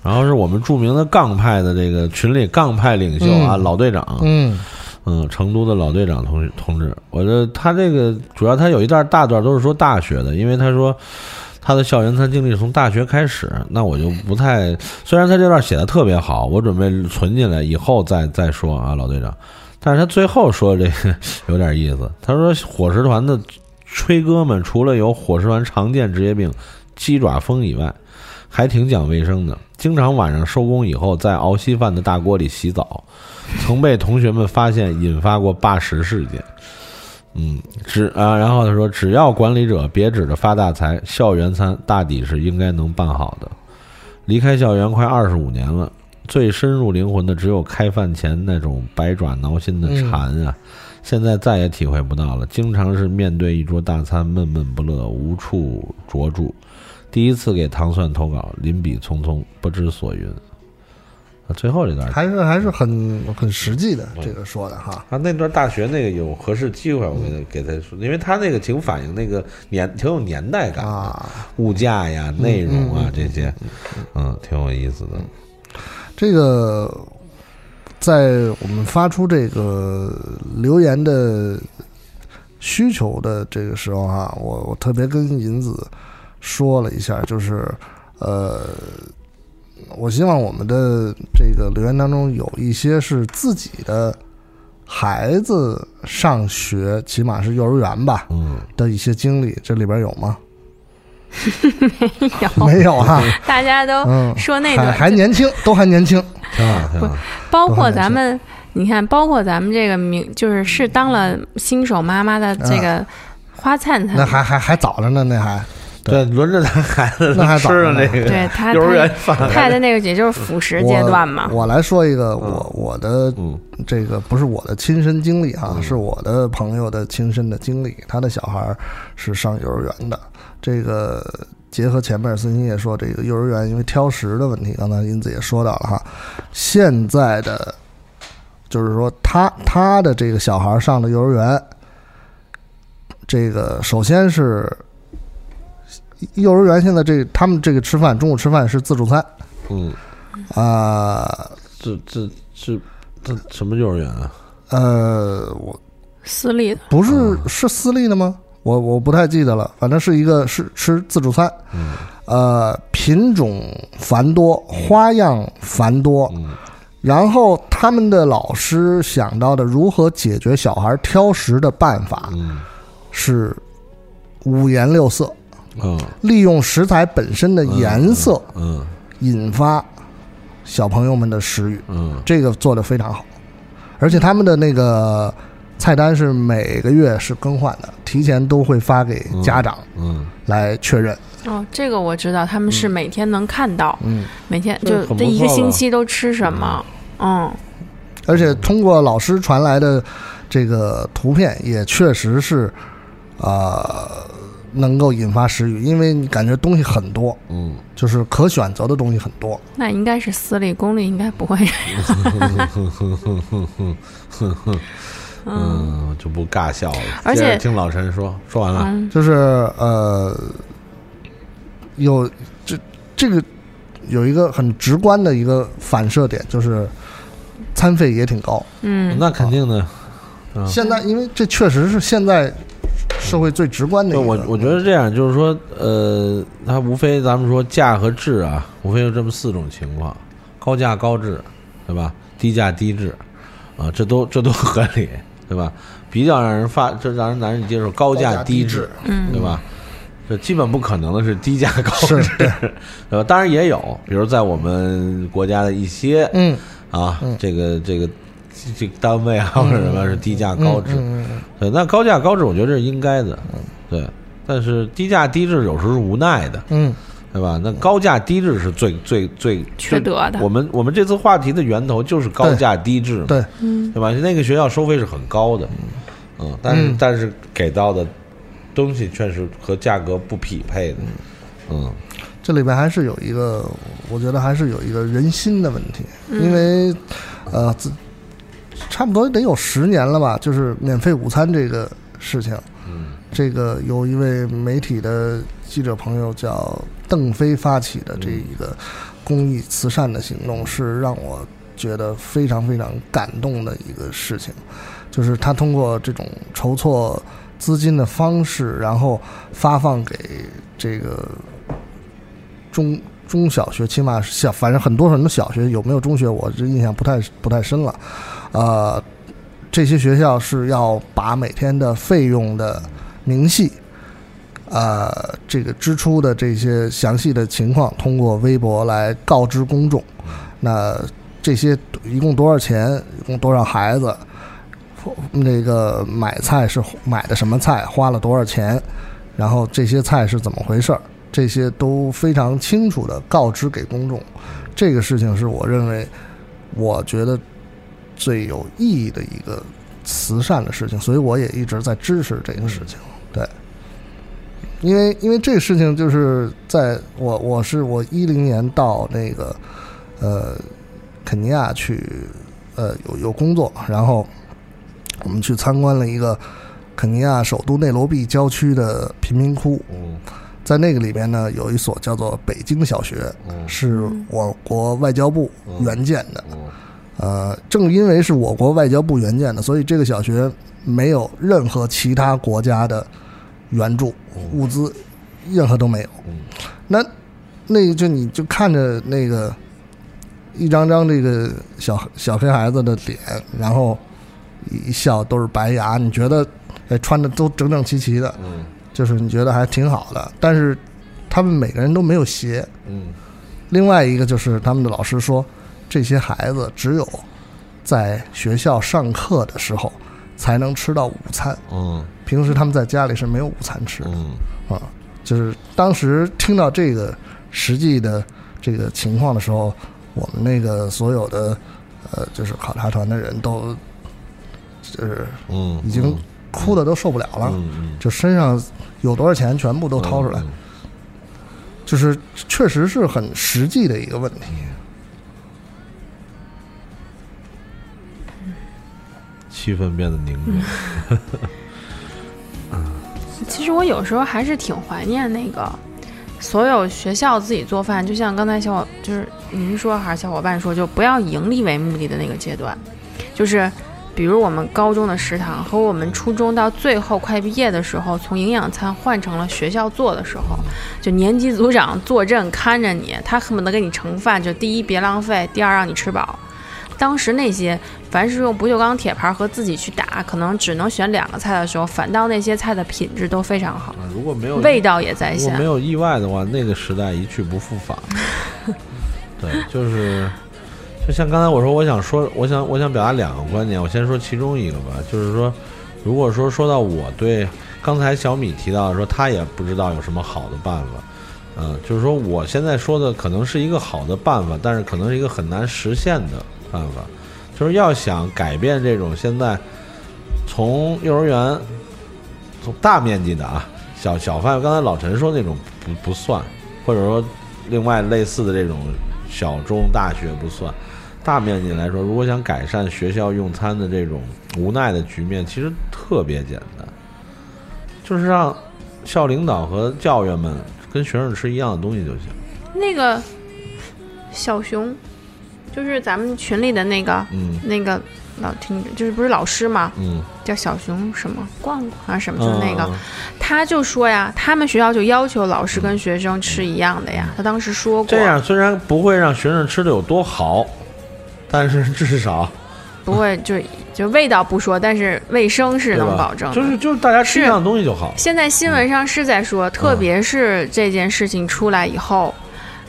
C: 然后是我们著名的杠派的这个群里杠派领袖啊，
A: 嗯。
C: 老队长，
A: 嗯。
C: 嗯，成都的老队长同同志，我的他这个主要他有一段大段都是说大学的，因为他说他的校园餐经历是从大学开始，那我就不太，虽然他这段写的特别好，我准备存进来以后再再说啊，老队长，但是他最后说这个有点意思，他说伙食团的吹哥们除了有伙食团常见职业病鸡爪风以外，还挺讲卫生的，经常晚上收工以后在熬稀饭的大锅里洗澡，曾被同学们发现，引发过罢食事件。嗯，只啊，然后他说，只要管理者别指着发大财，校园餐大抵是应该能办好的。离开校园快二十五年了，最深入灵魂的只有开饭前那种百爪挠心的馋啊，现在再也体会不到了。经常是面对一桌大餐，闷闷不乐，无处着住。第一次给糖蒜投稿，临笔匆匆，不知所云。啊，最后这段
A: 还是还是很很实际的，这个说的哈。
C: 啊，那段大学那个有合适机会，我给他给他说，因为他那个挺反映那个年挺有年代感，
A: 啊，
C: 物价呀、内容啊这些，嗯，挺有意思的。
A: 这个在我们发出这个留言的需求的这个时候哈、我我特别跟银子说了一下，就是呃，我希望我们的这个留言当中有一些是自己的孩子上学，起码是幼儿园吧
C: 嗯，
A: 的一些经历，这里边有吗？[LAUGHS]
B: 没有。[LAUGHS]
A: 没有哈、[LAUGHS]
B: 大家都说那个，
A: 还年轻，都还年轻。
C: 挺好，挺好。
B: 包括咱们，你看，包括咱们这个名，就是是当了新手妈妈的这个花灿灿，
A: 那还还还早着呢，那还
C: 对，轮着他孩子 [LAUGHS]
A: 那还早
C: 吃了
A: 呢
C: 那个
B: 对他
C: 幼儿园饭，
B: 太太那个也就是辅食阶段嘛。
A: 我我来说一个我我的
C: 嗯。
A: 这个不是我的亲身经历啊，是我的朋友的亲身的经历。他的小孩儿是上幼儿园的，这个结合前面孙兴业说这个幼儿园因为挑食的问题，刚才英子也说到了哈，现在的就是说他他的这个小孩儿上的幼儿园，这个首先是幼儿园现在这他们这个吃饭中午吃饭是自助餐
C: 嗯，
A: 啊。
C: 这这这这什么幼儿园啊？
A: 呃，我
B: 私立的，
A: 不是是私立的吗？我我不太记得了，反正是一个是吃自助餐，
C: 嗯
A: 呃，品种繁多，花样繁多，
C: 嗯
A: 然后他们的老师想到的如何解决小孩挑食的办法
C: 嗯
A: 是五颜六色，
C: 嗯。
A: 利用食材本身的颜色
C: 嗯
A: 引发小朋友们的食欲，
C: 嗯。
A: 这个做的非常好，而且他们的那个菜单是每个月是更换的，提前都会发给家长
C: 嗯，
A: 来确认。
B: 哦，这个我知道，他们是每天能看到，
A: 嗯，
B: 每天就这一个星期都吃什么，嗯，
A: 而且通过老师传来的这个图片，也确实是呃能够引发食欲，因为你感觉东西很多，
C: 嗯
A: 就是可选择的东西很多。
B: 那应该是私立，公立应该不会。[LAUGHS]
C: 嗯，就不尬笑了。
B: 而且
C: 听老陈说，说完了，
B: 嗯，
A: 就是呃，有这这个有一个很直观的一个反射点，就是餐费也挺高。
B: 嗯，
C: 那肯定的。嗯
A: 现在因为这确实是现在社会最直观的一个。
C: 我我觉得这样，就是说，呃，它无非咱们说价和质啊，无非就这么四种情况：高价高质，对吧？低价低质，啊，这都这都合理，对吧？比较让人发，这让人难以接受，高价低质，
B: 嗯
C: 对吧？这基本不可能的是低价高质，[LAUGHS] 对吧？当然也有，比如在我们国家的一些
A: 嗯
C: 啊，
A: 嗯
C: 这个这个这个单位啊或者什么是低价高质，对，那高价高质我觉得这是应该的，对。但是低价低质有时候是无奈的，
A: 嗯。
C: 对吧？那高价低质是最最最
B: 缺德的。
C: 我们我们这次话题的源头就是高价低质嘛，
A: 对，
B: 嗯。
C: 对吧？那个学校收费是很高的，嗯，但是、
A: 嗯。
C: 但是给到的东西确实和价格不匹配的。嗯。
A: 这里边还是有一个，我觉得还是有一个人心的问题，因为呃，自差不多得有十年了吧，就是免费午餐这个事情。
C: 嗯
A: 这个有一位媒体的记者朋友叫邓飞发起的这一个公益慈善的行动，是让我觉得非常非常感动的一个事情。就是他通过这种筹措资金的方式，然后发放给这个中中小学，起码是小，反正很多很多小学有没有中学，我这印象不太不太深了。呃，这些学校是要把每天的费用的明细，呃，这个支出的这些详细的情况，通过微博来告知公众。那这些一共多少钱？一共多少孩子？那个买菜是买的什么菜？花了多少钱？然后这些菜是怎么回事？这些都非常清楚的告知给公众。这个事情是我认为，我觉得最有意义的一个慈善的事情，所以我也一直在支持这个事情。对，因为因为这个事情就是在我我是我一零年到那个呃肯尼亚去呃有有工作，然后我们去参观了一个肯尼亚首都内罗毕郊区的贫民窟，
C: 嗯
A: 在那个里边呢有一所叫做北京小学，
C: 嗯
A: 是我国外交部援建的。
C: 嗯
A: 呃，正因为是我国外交部援建的，所以这个小学没有任何其他国家的援助物资，任何都没有。
C: 嗯
A: 那那个就你就看着那个一张张这个小小黑孩子的脸，然后一笑都是白牙，你觉得哎穿的都整整齐齐的，
C: 嗯
A: 就是你觉得还挺好的。但是他们每个人都没有鞋。
C: 嗯
A: 另外一个就是他们的老师说，这些孩子只有在学校上课的时候才能吃到午餐，
C: 嗯。
A: 平时他们在家里是没有午餐吃的。
C: 嗯。
A: 啊。就是当时听到这个实际的这个情况的时候，我们那个所有的呃，就是考察团的人都就是
C: 嗯，
A: 已经哭的都受不了了，
C: 嗯嗯。
A: 就身上有多少钱全部都掏出来，
C: 嗯。
A: 就是确实是很实际的一个问题。
C: 气氛变得凝重。[LAUGHS]
B: 其实我有时候还是挺怀念那个所有学校自己做饭，就像刚才小伙就是您说还是小伙伴说，就不要以盈利为目的的那个阶段，就是比如我们高中的食堂和我们初中到最后快毕业的时候，从营养餐换成了学校做的时候，就年级组长坐镇看着你，他恨不得给你盛饭，就第一别浪费，第二让你吃饱。当时那些凡是用不锈钢铁盘和自己去打，可能只能选两个菜的时候，反倒那些菜的品质都非常好，
C: 啊如果没有
B: 味道也在线
C: 如果没。有意外的话，那个时代一去不复返。[LAUGHS] 对，就是就像刚才我说，我想说，我想我想表达两个观点，我先说其中一个吧，就是说，如果说说到我对刚才小米提到的说，他也不知道有什么好的办法，嗯、就是说我现在说的可能是一个好的办法，但是可能是一个很难实现的办法，就是要想改变这种现在从幼儿园从大面积的啊小小范，刚才老陈说那种不不算，或者说另外类似的这种小中大学不算。大面积来说，如果想改善学校用餐的这种无奈的局面，其实特别简单，就是让校领导和教员们跟学生吃一样的东西就行。
B: 那个小熊，就是咱们群里的那个
C: 嗯
B: 那个老听，就是不是老师嘛，
C: 嗯，
B: 叫小熊什么逛逛还是什么，就是那个，
C: 嗯
B: 他就说呀，他们学校就要求老师跟学生吃一样的呀。他当时说过，
C: 这样虽然不会让学生吃的有多好，但是至少
B: 不会就就味道不说，但是卫生是能保证的。
C: 就是就是大家吃一
B: 是
C: 样东西就好。
B: 现在新闻上是在说，特别是这件事情出来以后，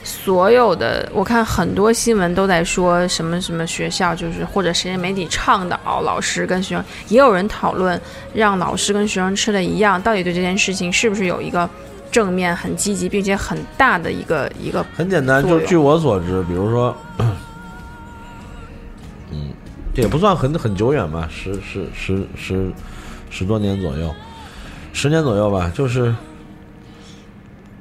B: 所有的我看很多新闻都在说什么什么学校就是或者谁媒体倡导老师跟学生，也有人讨论让老师跟学生吃的一样，到底对这件事情是不是有一个正面、很积极并且很大的一个一个
C: 很简单，就据我所知，比如说，嗯，这也不算很很久远吧，十十十十十多年左右。十年左右吧，就是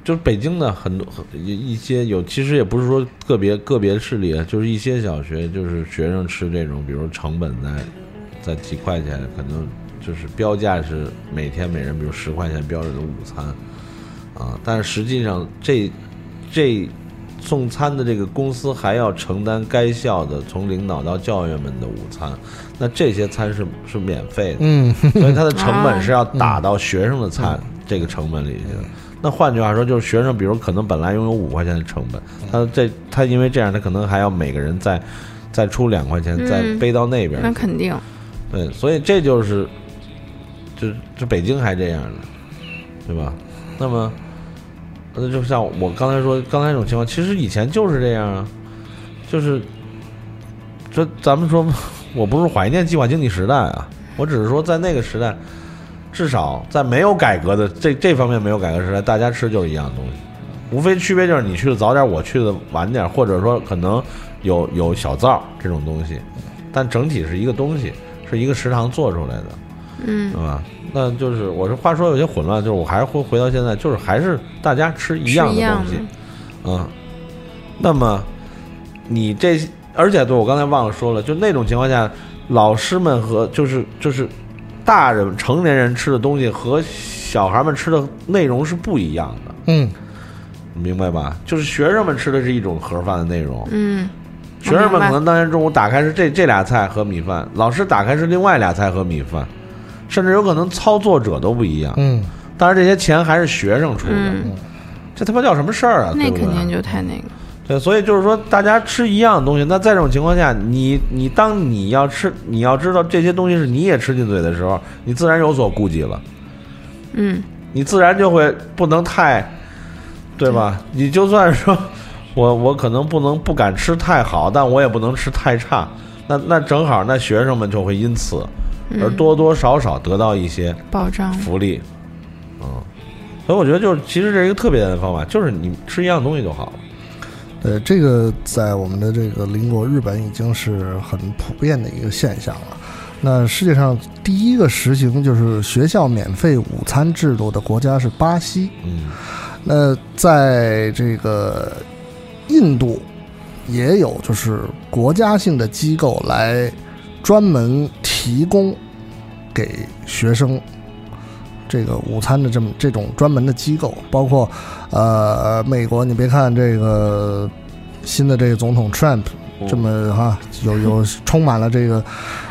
C: 就是北京的很多很一一些有，其实也不是说个别个别势力啊，就是一些小学，就是学生吃这种，比如成本在在几块钱，可能就是标价是每天每人比如十块钱标准的午餐。啊，但是实际上这这送餐的这个公司还要承担该校的从领导到教员们的午餐，那这些餐是是免费的，
A: 嗯，
C: 所以它的 [LAUGHS] 成本是要打到学生的餐这个成本里去的。那换句话说，就是学生，比如可能本来拥有五块钱的成本，他这他因为这样，他可能还要每个人再再出两块钱，
B: 嗯
C: 再背到那边
B: 那。肯定，
C: 对，所以这就是，就就北京还这样呢，对吧？那么，那就像我刚才说，刚才这种情况，其实以前就是这样啊，就是，这咱们说，[LAUGHS] 我不是怀念计划经济时代啊，我只是说在那个时代，至少在没有改革的这这方面没有改革时代，大家吃就是一样的东西，无非区别就是你去的早点，我去的晚点，或者说可能有有小灶这种东西，但整体是一个东西，是一个食堂做出来的，
B: 嗯
C: 是吧？那就是我这话说有些混乱，就是我还是会回到现在，就是还是大家吃一样的东西，嗯。那么你这，而且对我刚才忘了说了，就那种情况下，老师们和就是就是大人成年人吃的东西和小孩们吃的内容是不一样的，
A: 嗯，
C: 明白吧？就是学生们吃的是一种盒饭的内容，
B: 嗯，
C: 学生们可能当天中午打开是这这俩菜和米饭，老师打开是另外俩菜和米饭，甚至有可能操作者都不一样。
A: 嗯，
C: 当然这些钱还是学生出的，
B: 嗯。
C: 这他妈叫什么事儿啊？
B: 那肯定就太那个，
C: 对，所以就是说，大家吃一样的东西，那在这种情况下，你你当你要吃，你要知道这些东西是你也吃进嘴的时候，你自然有所顾忌了，
B: 嗯。
C: 你自然就会不能太，对吧？你就算说我我可能不能不敢吃太好，但我也不能吃太差，那那正好，那学生们就会因此而
B: 嗯，
C: 多多少少得到一些
B: 保障，
C: 福利，嗯，所以我觉得就是其实这是一个特别的方法，就是你吃一样东西就好了。
A: 呃，这个在我们的这个邻国日本已经是很普遍的一个现象了。那世界上第一个实行就是学校免费午餐制度的国家是巴西。
C: 嗯
A: 那在这个印度也有就是国家性的机构来专门提供给学生这个午餐的这么这种专门的机构，包括呃美国，你别看这个新的这个总统 Trump 这么哈有有充满了这个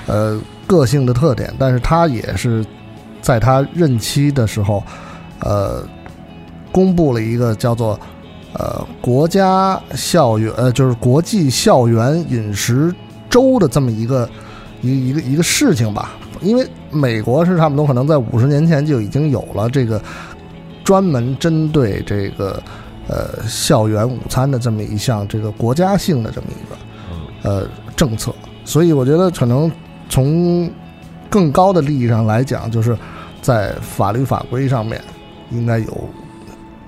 A: 呃个性的特点，但是他也是在他任期的时候，呃，公布了一个叫做呃国家校园呃就是国际校园饮食周的这么一个一一个一个事情吧，因为美国是差不多可能在五十年前就已经有了这个专门针对这个呃校园午餐的这么一项这个国家性的这么一个
C: 嗯
A: 呃政策，所以我觉得可能从更高的利益上来讲，就是在法律法规上面应该有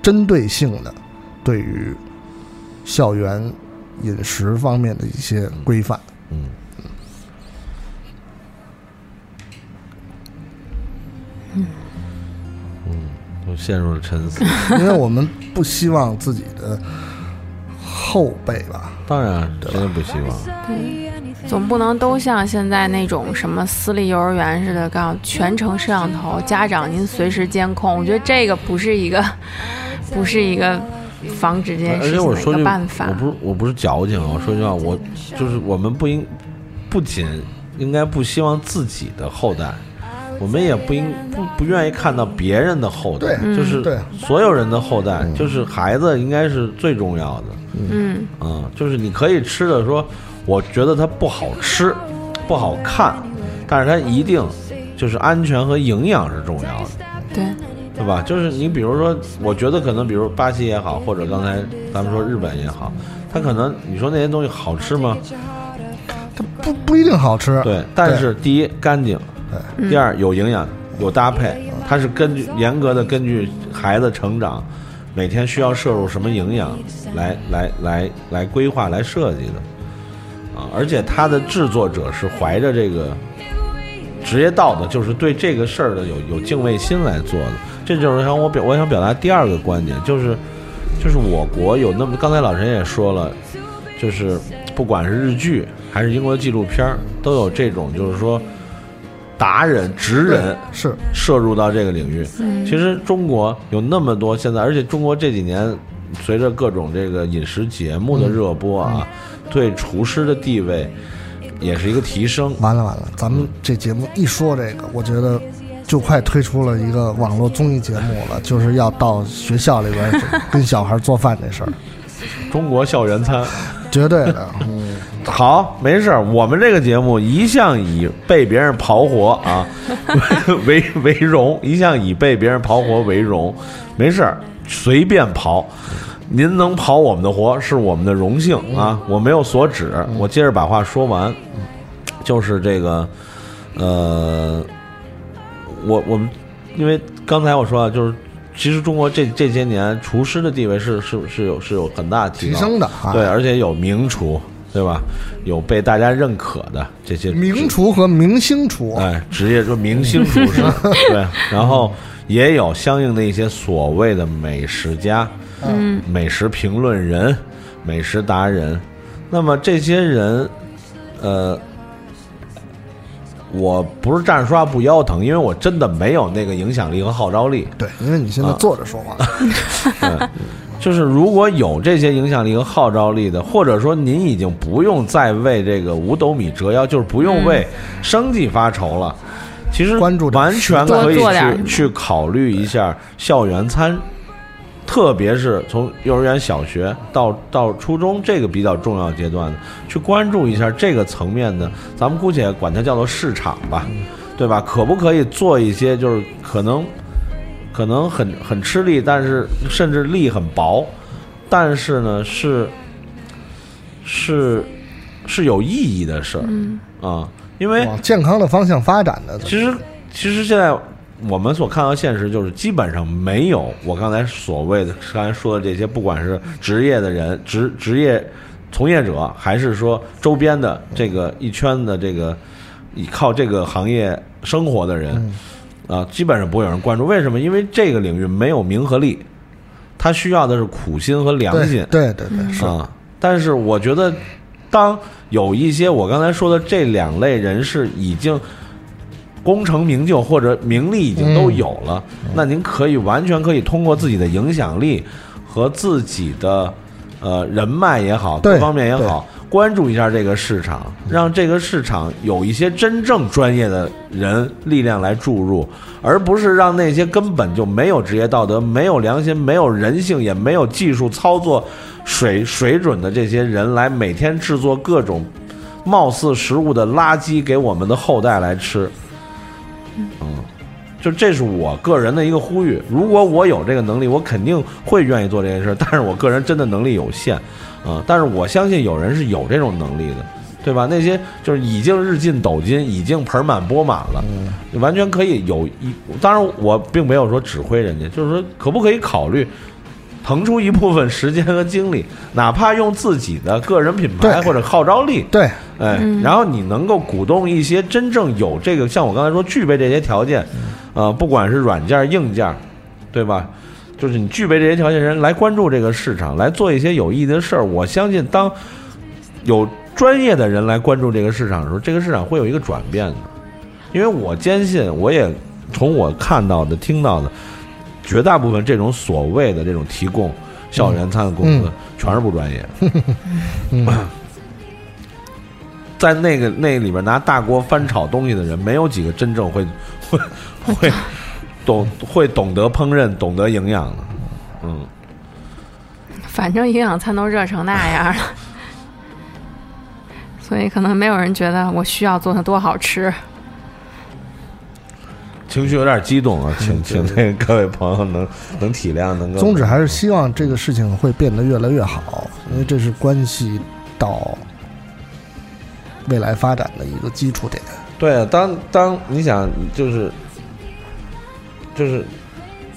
A: 针对性的对于校园饮食方面的一些规范。
C: 嗯。嗯，陷入了沉思。[LAUGHS]
A: 因为我们不希望自己的后辈吧，
C: 当然，真的不希望。
B: 总不能都像现在那种什么私立幼儿园似的，告诉全程摄像头，家长您随时监控。我觉得这个不是一个，[LAUGHS] 不是一个防止这件
C: 而
B: 事情的一
C: 且我说句，
B: 个办法
C: 我。不是我不是矫情啊，我说句话，我就是我们不应不仅应该不希望自己的后代，我们也不应不不愿意看到别人的后代，就是所有人的后代，就是孩子应该是最重要的。
B: 嗯
C: 嗯，就是你可以吃的说，我觉得它不好吃，不好看，但是它一定就是安全和营养是重要的。
B: 对，
C: 对吧？就是你比如说，我觉得可能，比如巴西也好，或者刚才咱们说日本也好，它可能你说那些东西好吃吗？
A: 它不不一定好吃。
C: 对，但是第一干净，第二有营养，有搭配，它是根据严格的根据孩子成长，每天需要摄入什么营养来来来来规划来设计的啊，而且它的制作者是怀着这个职业道德，就是对这个事儿的有有敬畏心来做的。这就是想我表我想表达第二个观点，就是就是我国有那么刚才老陈也说了，就是不管是日剧还是英国的纪录片儿，都有这种就是说达人职人
A: 是。
C: 摄入到这个领域。其实中国有那么多现在，而且中国这几年随着各种这个饮食节目的热播啊，对厨师的地位也是一个提升。
A: 完了完了，咱们这节目一说这个，我觉得就快推出了一个网络综艺节目了，就是要到学校里边跟小孩做饭这事儿，
C: 中国校园餐，
A: 绝对的。[LAUGHS] 嗯，
C: 好，没事儿。我们这个节目一向以被别人刨活啊 [LAUGHS] 为为荣，一向以被别人刨活为荣。没事儿，随便刨。您能刨我们的活是我们的荣幸啊！我没有所指，我接着把话说完，就是这个，呃，我我们因为刚才我说了，就是其实中国这这些年厨师的地位是是是有是有很大的。
A: 提升的啊，
C: 对，而且有名厨，对吧？有被大家认可的这些
A: 名厨和明星厨，
C: 哎，职业说明星厨师，[LAUGHS] 对，然后也有相应的一些所谓的美食家，
B: 嗯，
C: 美食评论人、美食达人。那么这些人，呃，我不是站着说话不腰疼，因为我真的没有那个影响力和号召力。
A: 对，因为你现在坐着说话，
C: 对，[LAUGHS] 就是如果有这些影响力和号召力的，或者说您已经不用再为这个五斗米折腰，就是不用为生计发愁了。其实
A: 关注
C: 完全可以去去考虑一下校园餐，特别是从幼儿园、小学到到初中这个比较重要阶段的，去关注一下这个层面的，咱们姑且管它叫做市场吧，对吧？可不可以做一些就是可能可能很很吃力，但是甚至力很薄，但是呢是是是有意义的事儿
B: 嗯
C: 啊，因为
A: 往健康的方向发展的。
C: 其实其实现在我们所看到现实就是基本上没有我刚才所谓的刚才说的这些，不管是职业的人、职职业从业者，还是说周边的这个一圈的这个依靠这个行业生活的人。啊，基本上不会有人关注。为什么？因为这个领域没有名和利，他需要的是苦心和良心
A: 对对对对，是
C: 啊。但是我觉得，当有一些我刚才说的这两类人士已经功成名就或者名利已经都有了，那您可以完全可以通过自己的影响力和自己的呃人脉也好，各方面也好。关注一下这个市场，让这个市场有一些真正专业的人力量来注入，而不是让那些根本就没有职业道德、没有良心、没有人性、也没有技术操作水水准的这些人来每天制作各种貌似食物的垃圾给我们的后代来吃。嗯，就这是我个人的一个呼吁。如果我有这个能力，我肯定会愿意做这件事。[LAUGHS] 但是我个人真的能力有限，啊、但是我相信有人是有这种能力的，对吧？那些就是已经日进斗金，已经盆满钵满了，你完全可以有一。当然，我并没有说指挥人家，就是说可不可以考虑。腾出一部分时间和精力，哪怕用自己的个人品牌或者号召力，
A: 对，
C: 哎，然后你能够鼓动一些真正有这个，像我刚才说具备这些条件，呃，不管是软件硬件，对吧？就是你具备这些条件的人来关注这个市场，来做一些有意义的事儿。我相信，当有专业的人来关注这个市场的时候，这个市场会有一个转变的。因为我坚信，我也从我看到的、听到的，绝大部分这种所谓的这种提供校园餐的公司，
A: 嗯
C: 全是不专业。[LAUGHS] [LAUGHS]
A: 嗯，
C: 在那个那里边拿大锅翻炒东西的人，没有几个真正会 [LAUGHS] 会会懂会懂得烹饪、懂得营养的。嗯，
B: 反正营养餐都热成那样了，[LAUGHS] 所以可能没有人觉得我需要做的多好吃。
C: 情绪有点激动啊，请 [LAUGHS] 请那个各位朋友能能体谅，能够
A: 宗旨还是希望这个事情会变得越来越好，因为这是关系到未来发展的一个基础点。
C: 对啊。当当你想就是就是，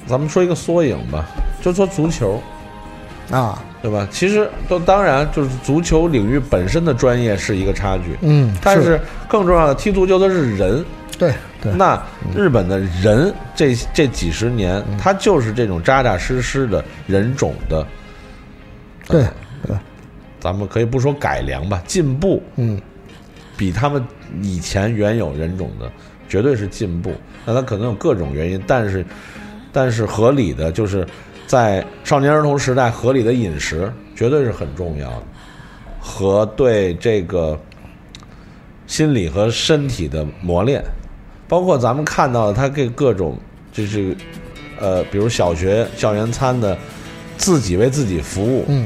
C: 咱们说一个缩影吧，就说足球，
A: 啊，
C: 对吧？其实都当然就是足球领域本身的专业是一个差距，
A: 嗯，
C: 但是更重要的，踢足球的是人。
A: 对对，
C: 那日本的人这这几十年，他就是这种扎扎实实的人种的，
A: 对对，
C: 咱们可以不说改良吧，进步
A: 嗯
C: 比他们以前原有人种的绝对是进步。那他可能有各种原因，但是但是合理的就是在少年儿童时代合理的饮食绝对是很重要的，和对这个心理和身体的磨练，包括咱们看到的他给各种就是呃，比如小学校园餐的自己为自己服务，
A: 嗯，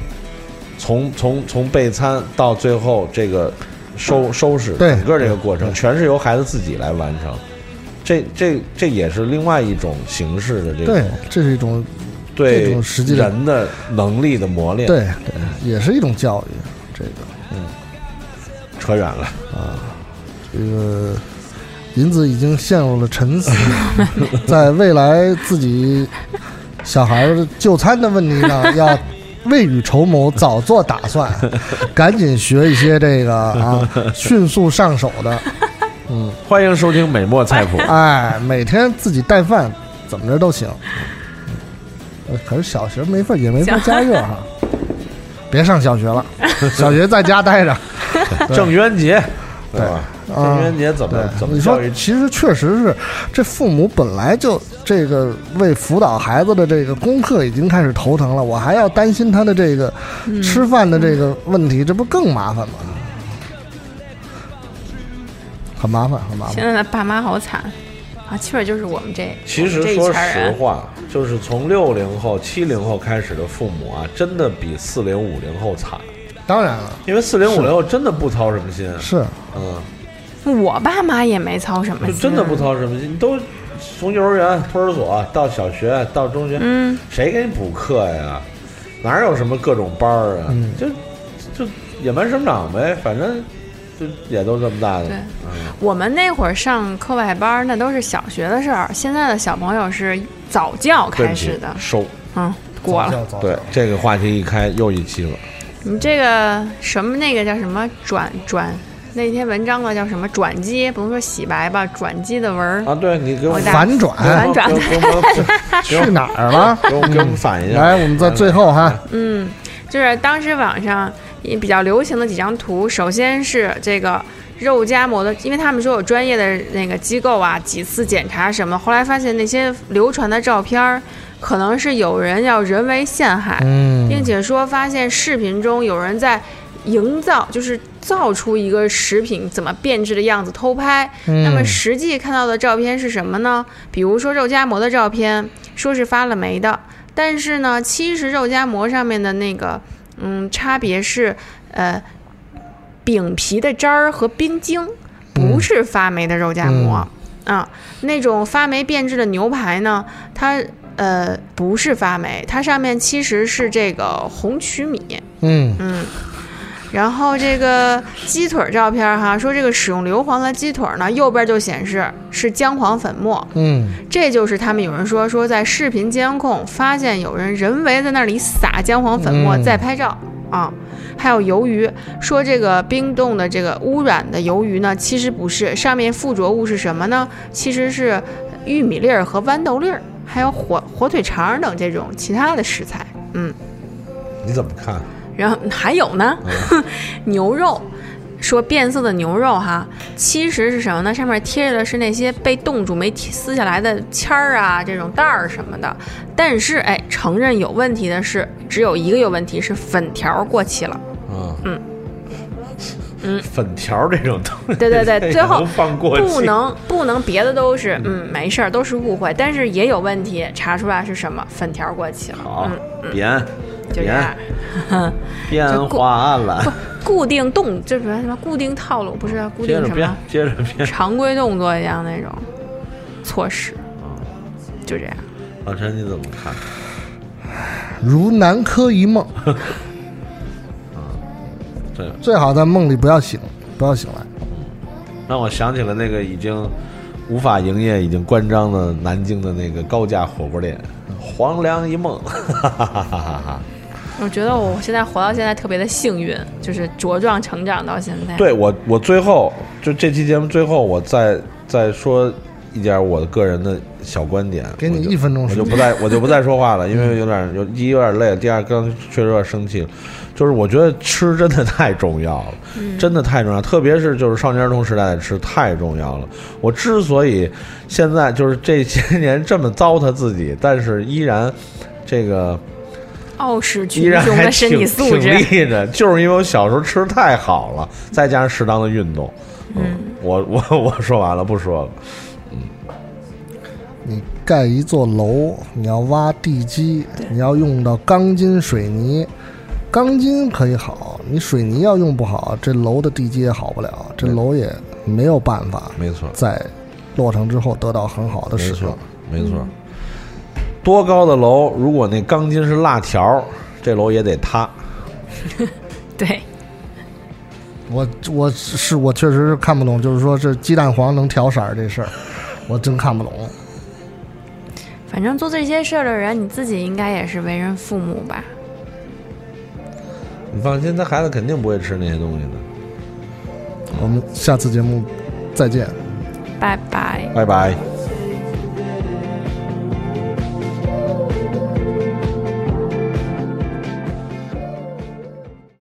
C: 从从从备餐到最后这个收收拾，
A: 对
C: 整个这个过程全是由孩子自己来完成。这这这也是另外一种形式的这
A: 对，这是一种这
C: 对
A: 种实际
C: 人的能力的磨练。，
A: 对对，也是一种教育。这个嗯
C: 扯远了啊，
A: 这个银子已经陷入了沉思，[LAUGHS] 在未来自己小孩儿就餐的问题上要。未雨绸缪，早做打算，[LAUGHS] 赶紧学一些这个啊，[LAUGHS] 迅速上手的，嗯，
C: 欢迎收听美墨菜谱。
A: 哎，每天自己带饭，怎么着都行。呃可是小学没法也没法加热哈，别上小学了，小学在家待着。[LAUGHS]
C: 郑渊洁，对吧？
A: 啊
C: 郑渊洁怎么
A: 对，
C: 怎么
A: 你说
C: 教育？
A: 其实确实是，这父母本来就这个为辅导孩子的这个功课已经开始头疼了，我还要担心他的这个吃饭的这个问题，这不更麻烦吗？很麻烦，很麻烦。
B: 现在的爸妈好惨啊！基本就是我们这
C: 其实说实，话，就是从六零后、七零后开始的父母啊，真的比四零五零后惨，
A: 当然了，
C: 因为四零五零后真的不操什么心，
A: 是
C: 嗯，
B: 我爸妈也没操什么
C: 就
B: 心，
C: 真的不操什么心，都从幼儿园、托儿所到小学到中学，
B: 嗯，
C: 谁给你补课呀？哪有什么各种班儿啊？
A: 嗯
C: 就就野蛮生长呗，反正就也都这么大的。
B: 对
C: 嗯，
B: 我们那会儿上课外班儿，那都是小学的事儿。现在的小朋友是早教开始的，
C: 收。
B: 嗯，过了。
A: 早教早教
C: 对，这个话题一开又一期了。
B: 你这个什么那个叫什么转转那篇文章呢？叫什么转机？不能说洗白吧，转机的文儿。
C: 啊，对你给我
A: 反转
B: 反转 [LAUGHS]
A: 去哪儿了？
C: 给我给我们反一下。
A: 来，我们在最后哈，
B: 嗯，就是当时网上也比较流行的几张图，首先是这个肉夹馍的，因为他们说有专业的那个机构啊，几次检查什么，后来发现那些流传的照片儿，可能是有人要人为陷害，
A: 嗯，
B: 并且说发现视频中有人在营造，就是造出一个食品怎么变质的样子偷拍。那么
A: 嗯
B: 实际看到的照片是什么呢？比如说肉夹馍的照片，说是发了霉的，但是呢，其实肉夹馍上面的那个，嗯，差别是，呃，饼皮的渣儿和冰晶，不是发霉的肉夹馍。啊，那种发霉变质的牛排呢，它呃不是发霉，它上面其实是这个红曲米，
A: 嗯。
B: 嗯，然后这个鸡腿儿照片儿哈，说这个使用硫磺的鸡腿儿呢，右边就显示是姜黄粉末，
A: 嗯。
B: 这就是他们有人说说在视频监控发现有人人为在那里撒姜黄粉末
A: 嗯。
B: 再拍照。啊。还有鱿鱼，说这个冰冻的这个污染的鱿鱼呢，其实不是，上面附着物是什么呢？其实是玉米粒儿和豌豆粒儿，还有火火腿肠等这种其他的食材。嗯，
C: 你怎么看？
B: 然后还有呢，[LAUGHS] 牛肉，说变色的牛肉哈，其实是什么呢？上面贴着的是那些被冻住没撕下来的签儿啊，这种袋儿什么的。但是哎，承认有问题的是，只有一个有问题是粉条过期了。
C: 嗯，
B: 嗯嗯
C: 粉条这种东西，
B: 对对 [LAUGHS] 对最后
C: 放过
B: 不能不能别的都是嗯没事儿，都是误会，但是也有问题，查出来是什么？粉条过期了。
C: 好
B: 嗯，
C: 编
B: 就这样。
C: 编 [LAUGHS]
B: 就过
C: 画案了，
B: 固定动就是什么固定套路，不是固定什么，
C: 接着编。
B: 常规动作一样那种措施，就这样。
C: 老陈你怎么看？[SIGHS]
A: 如南柯一梦，[LAUGHS]
C: 这
A: 最好在梦里不要醒，不要醒来。
C: 让我想起了那个已经无法营业、已经关张的南京的那个高价火锅店，黄粱一梦，哈哈哈哈哈哈。
B: 我觉得我现在活到现在特别的幸运，就是茁壮成长到现在。，
C: 对我，我最后就这期节目最后，我再再说一点我的个人的小观点，
A: 给你一分钟时间。
C: 我就不再我就不再说话了，因为有点有第一有点累，第二刚确实有点生气了。就是我觉得吃真的太重要了，真的太重要，特别是就是少年儿童时代的吃太重要了。我之所以现在就是这些 [LAUGHS] 年这么糟蹋自己，但是依然这个
B: 傲视
C: 依
B: 群雄的身体
C: 挺
B: 素质。
C: 挺立着，就是因为我小时候吃太好了，再加上适当的运动。嗯，我我我说完了，不说了。
A: 你盖一座楼，你要挖地基，你要用到钢筋水泥。钢筋可以好，你水泥要用不好，这楼的地基也好不了，这楼也没有办法
C: 没错，
A: 在落成之后得到很好的
C: 没错
A: 使用。，
C: 没错。多高的楼，如果那钢筋是辣条，这楼也得塌。[LAUGHS]
B: 对，
A: 我我是我确实是看不懂，就是说这鸡蛋黄能调色儿这事儿，我真看不懂。
B: 反正做这些事儿的人，你自己应该也是为人父母吧？
C: 你放心，他孩子肯定不会吃那些东西的。
A: 我们下次节目再见。
B: 拜拜。
C: 拜拜。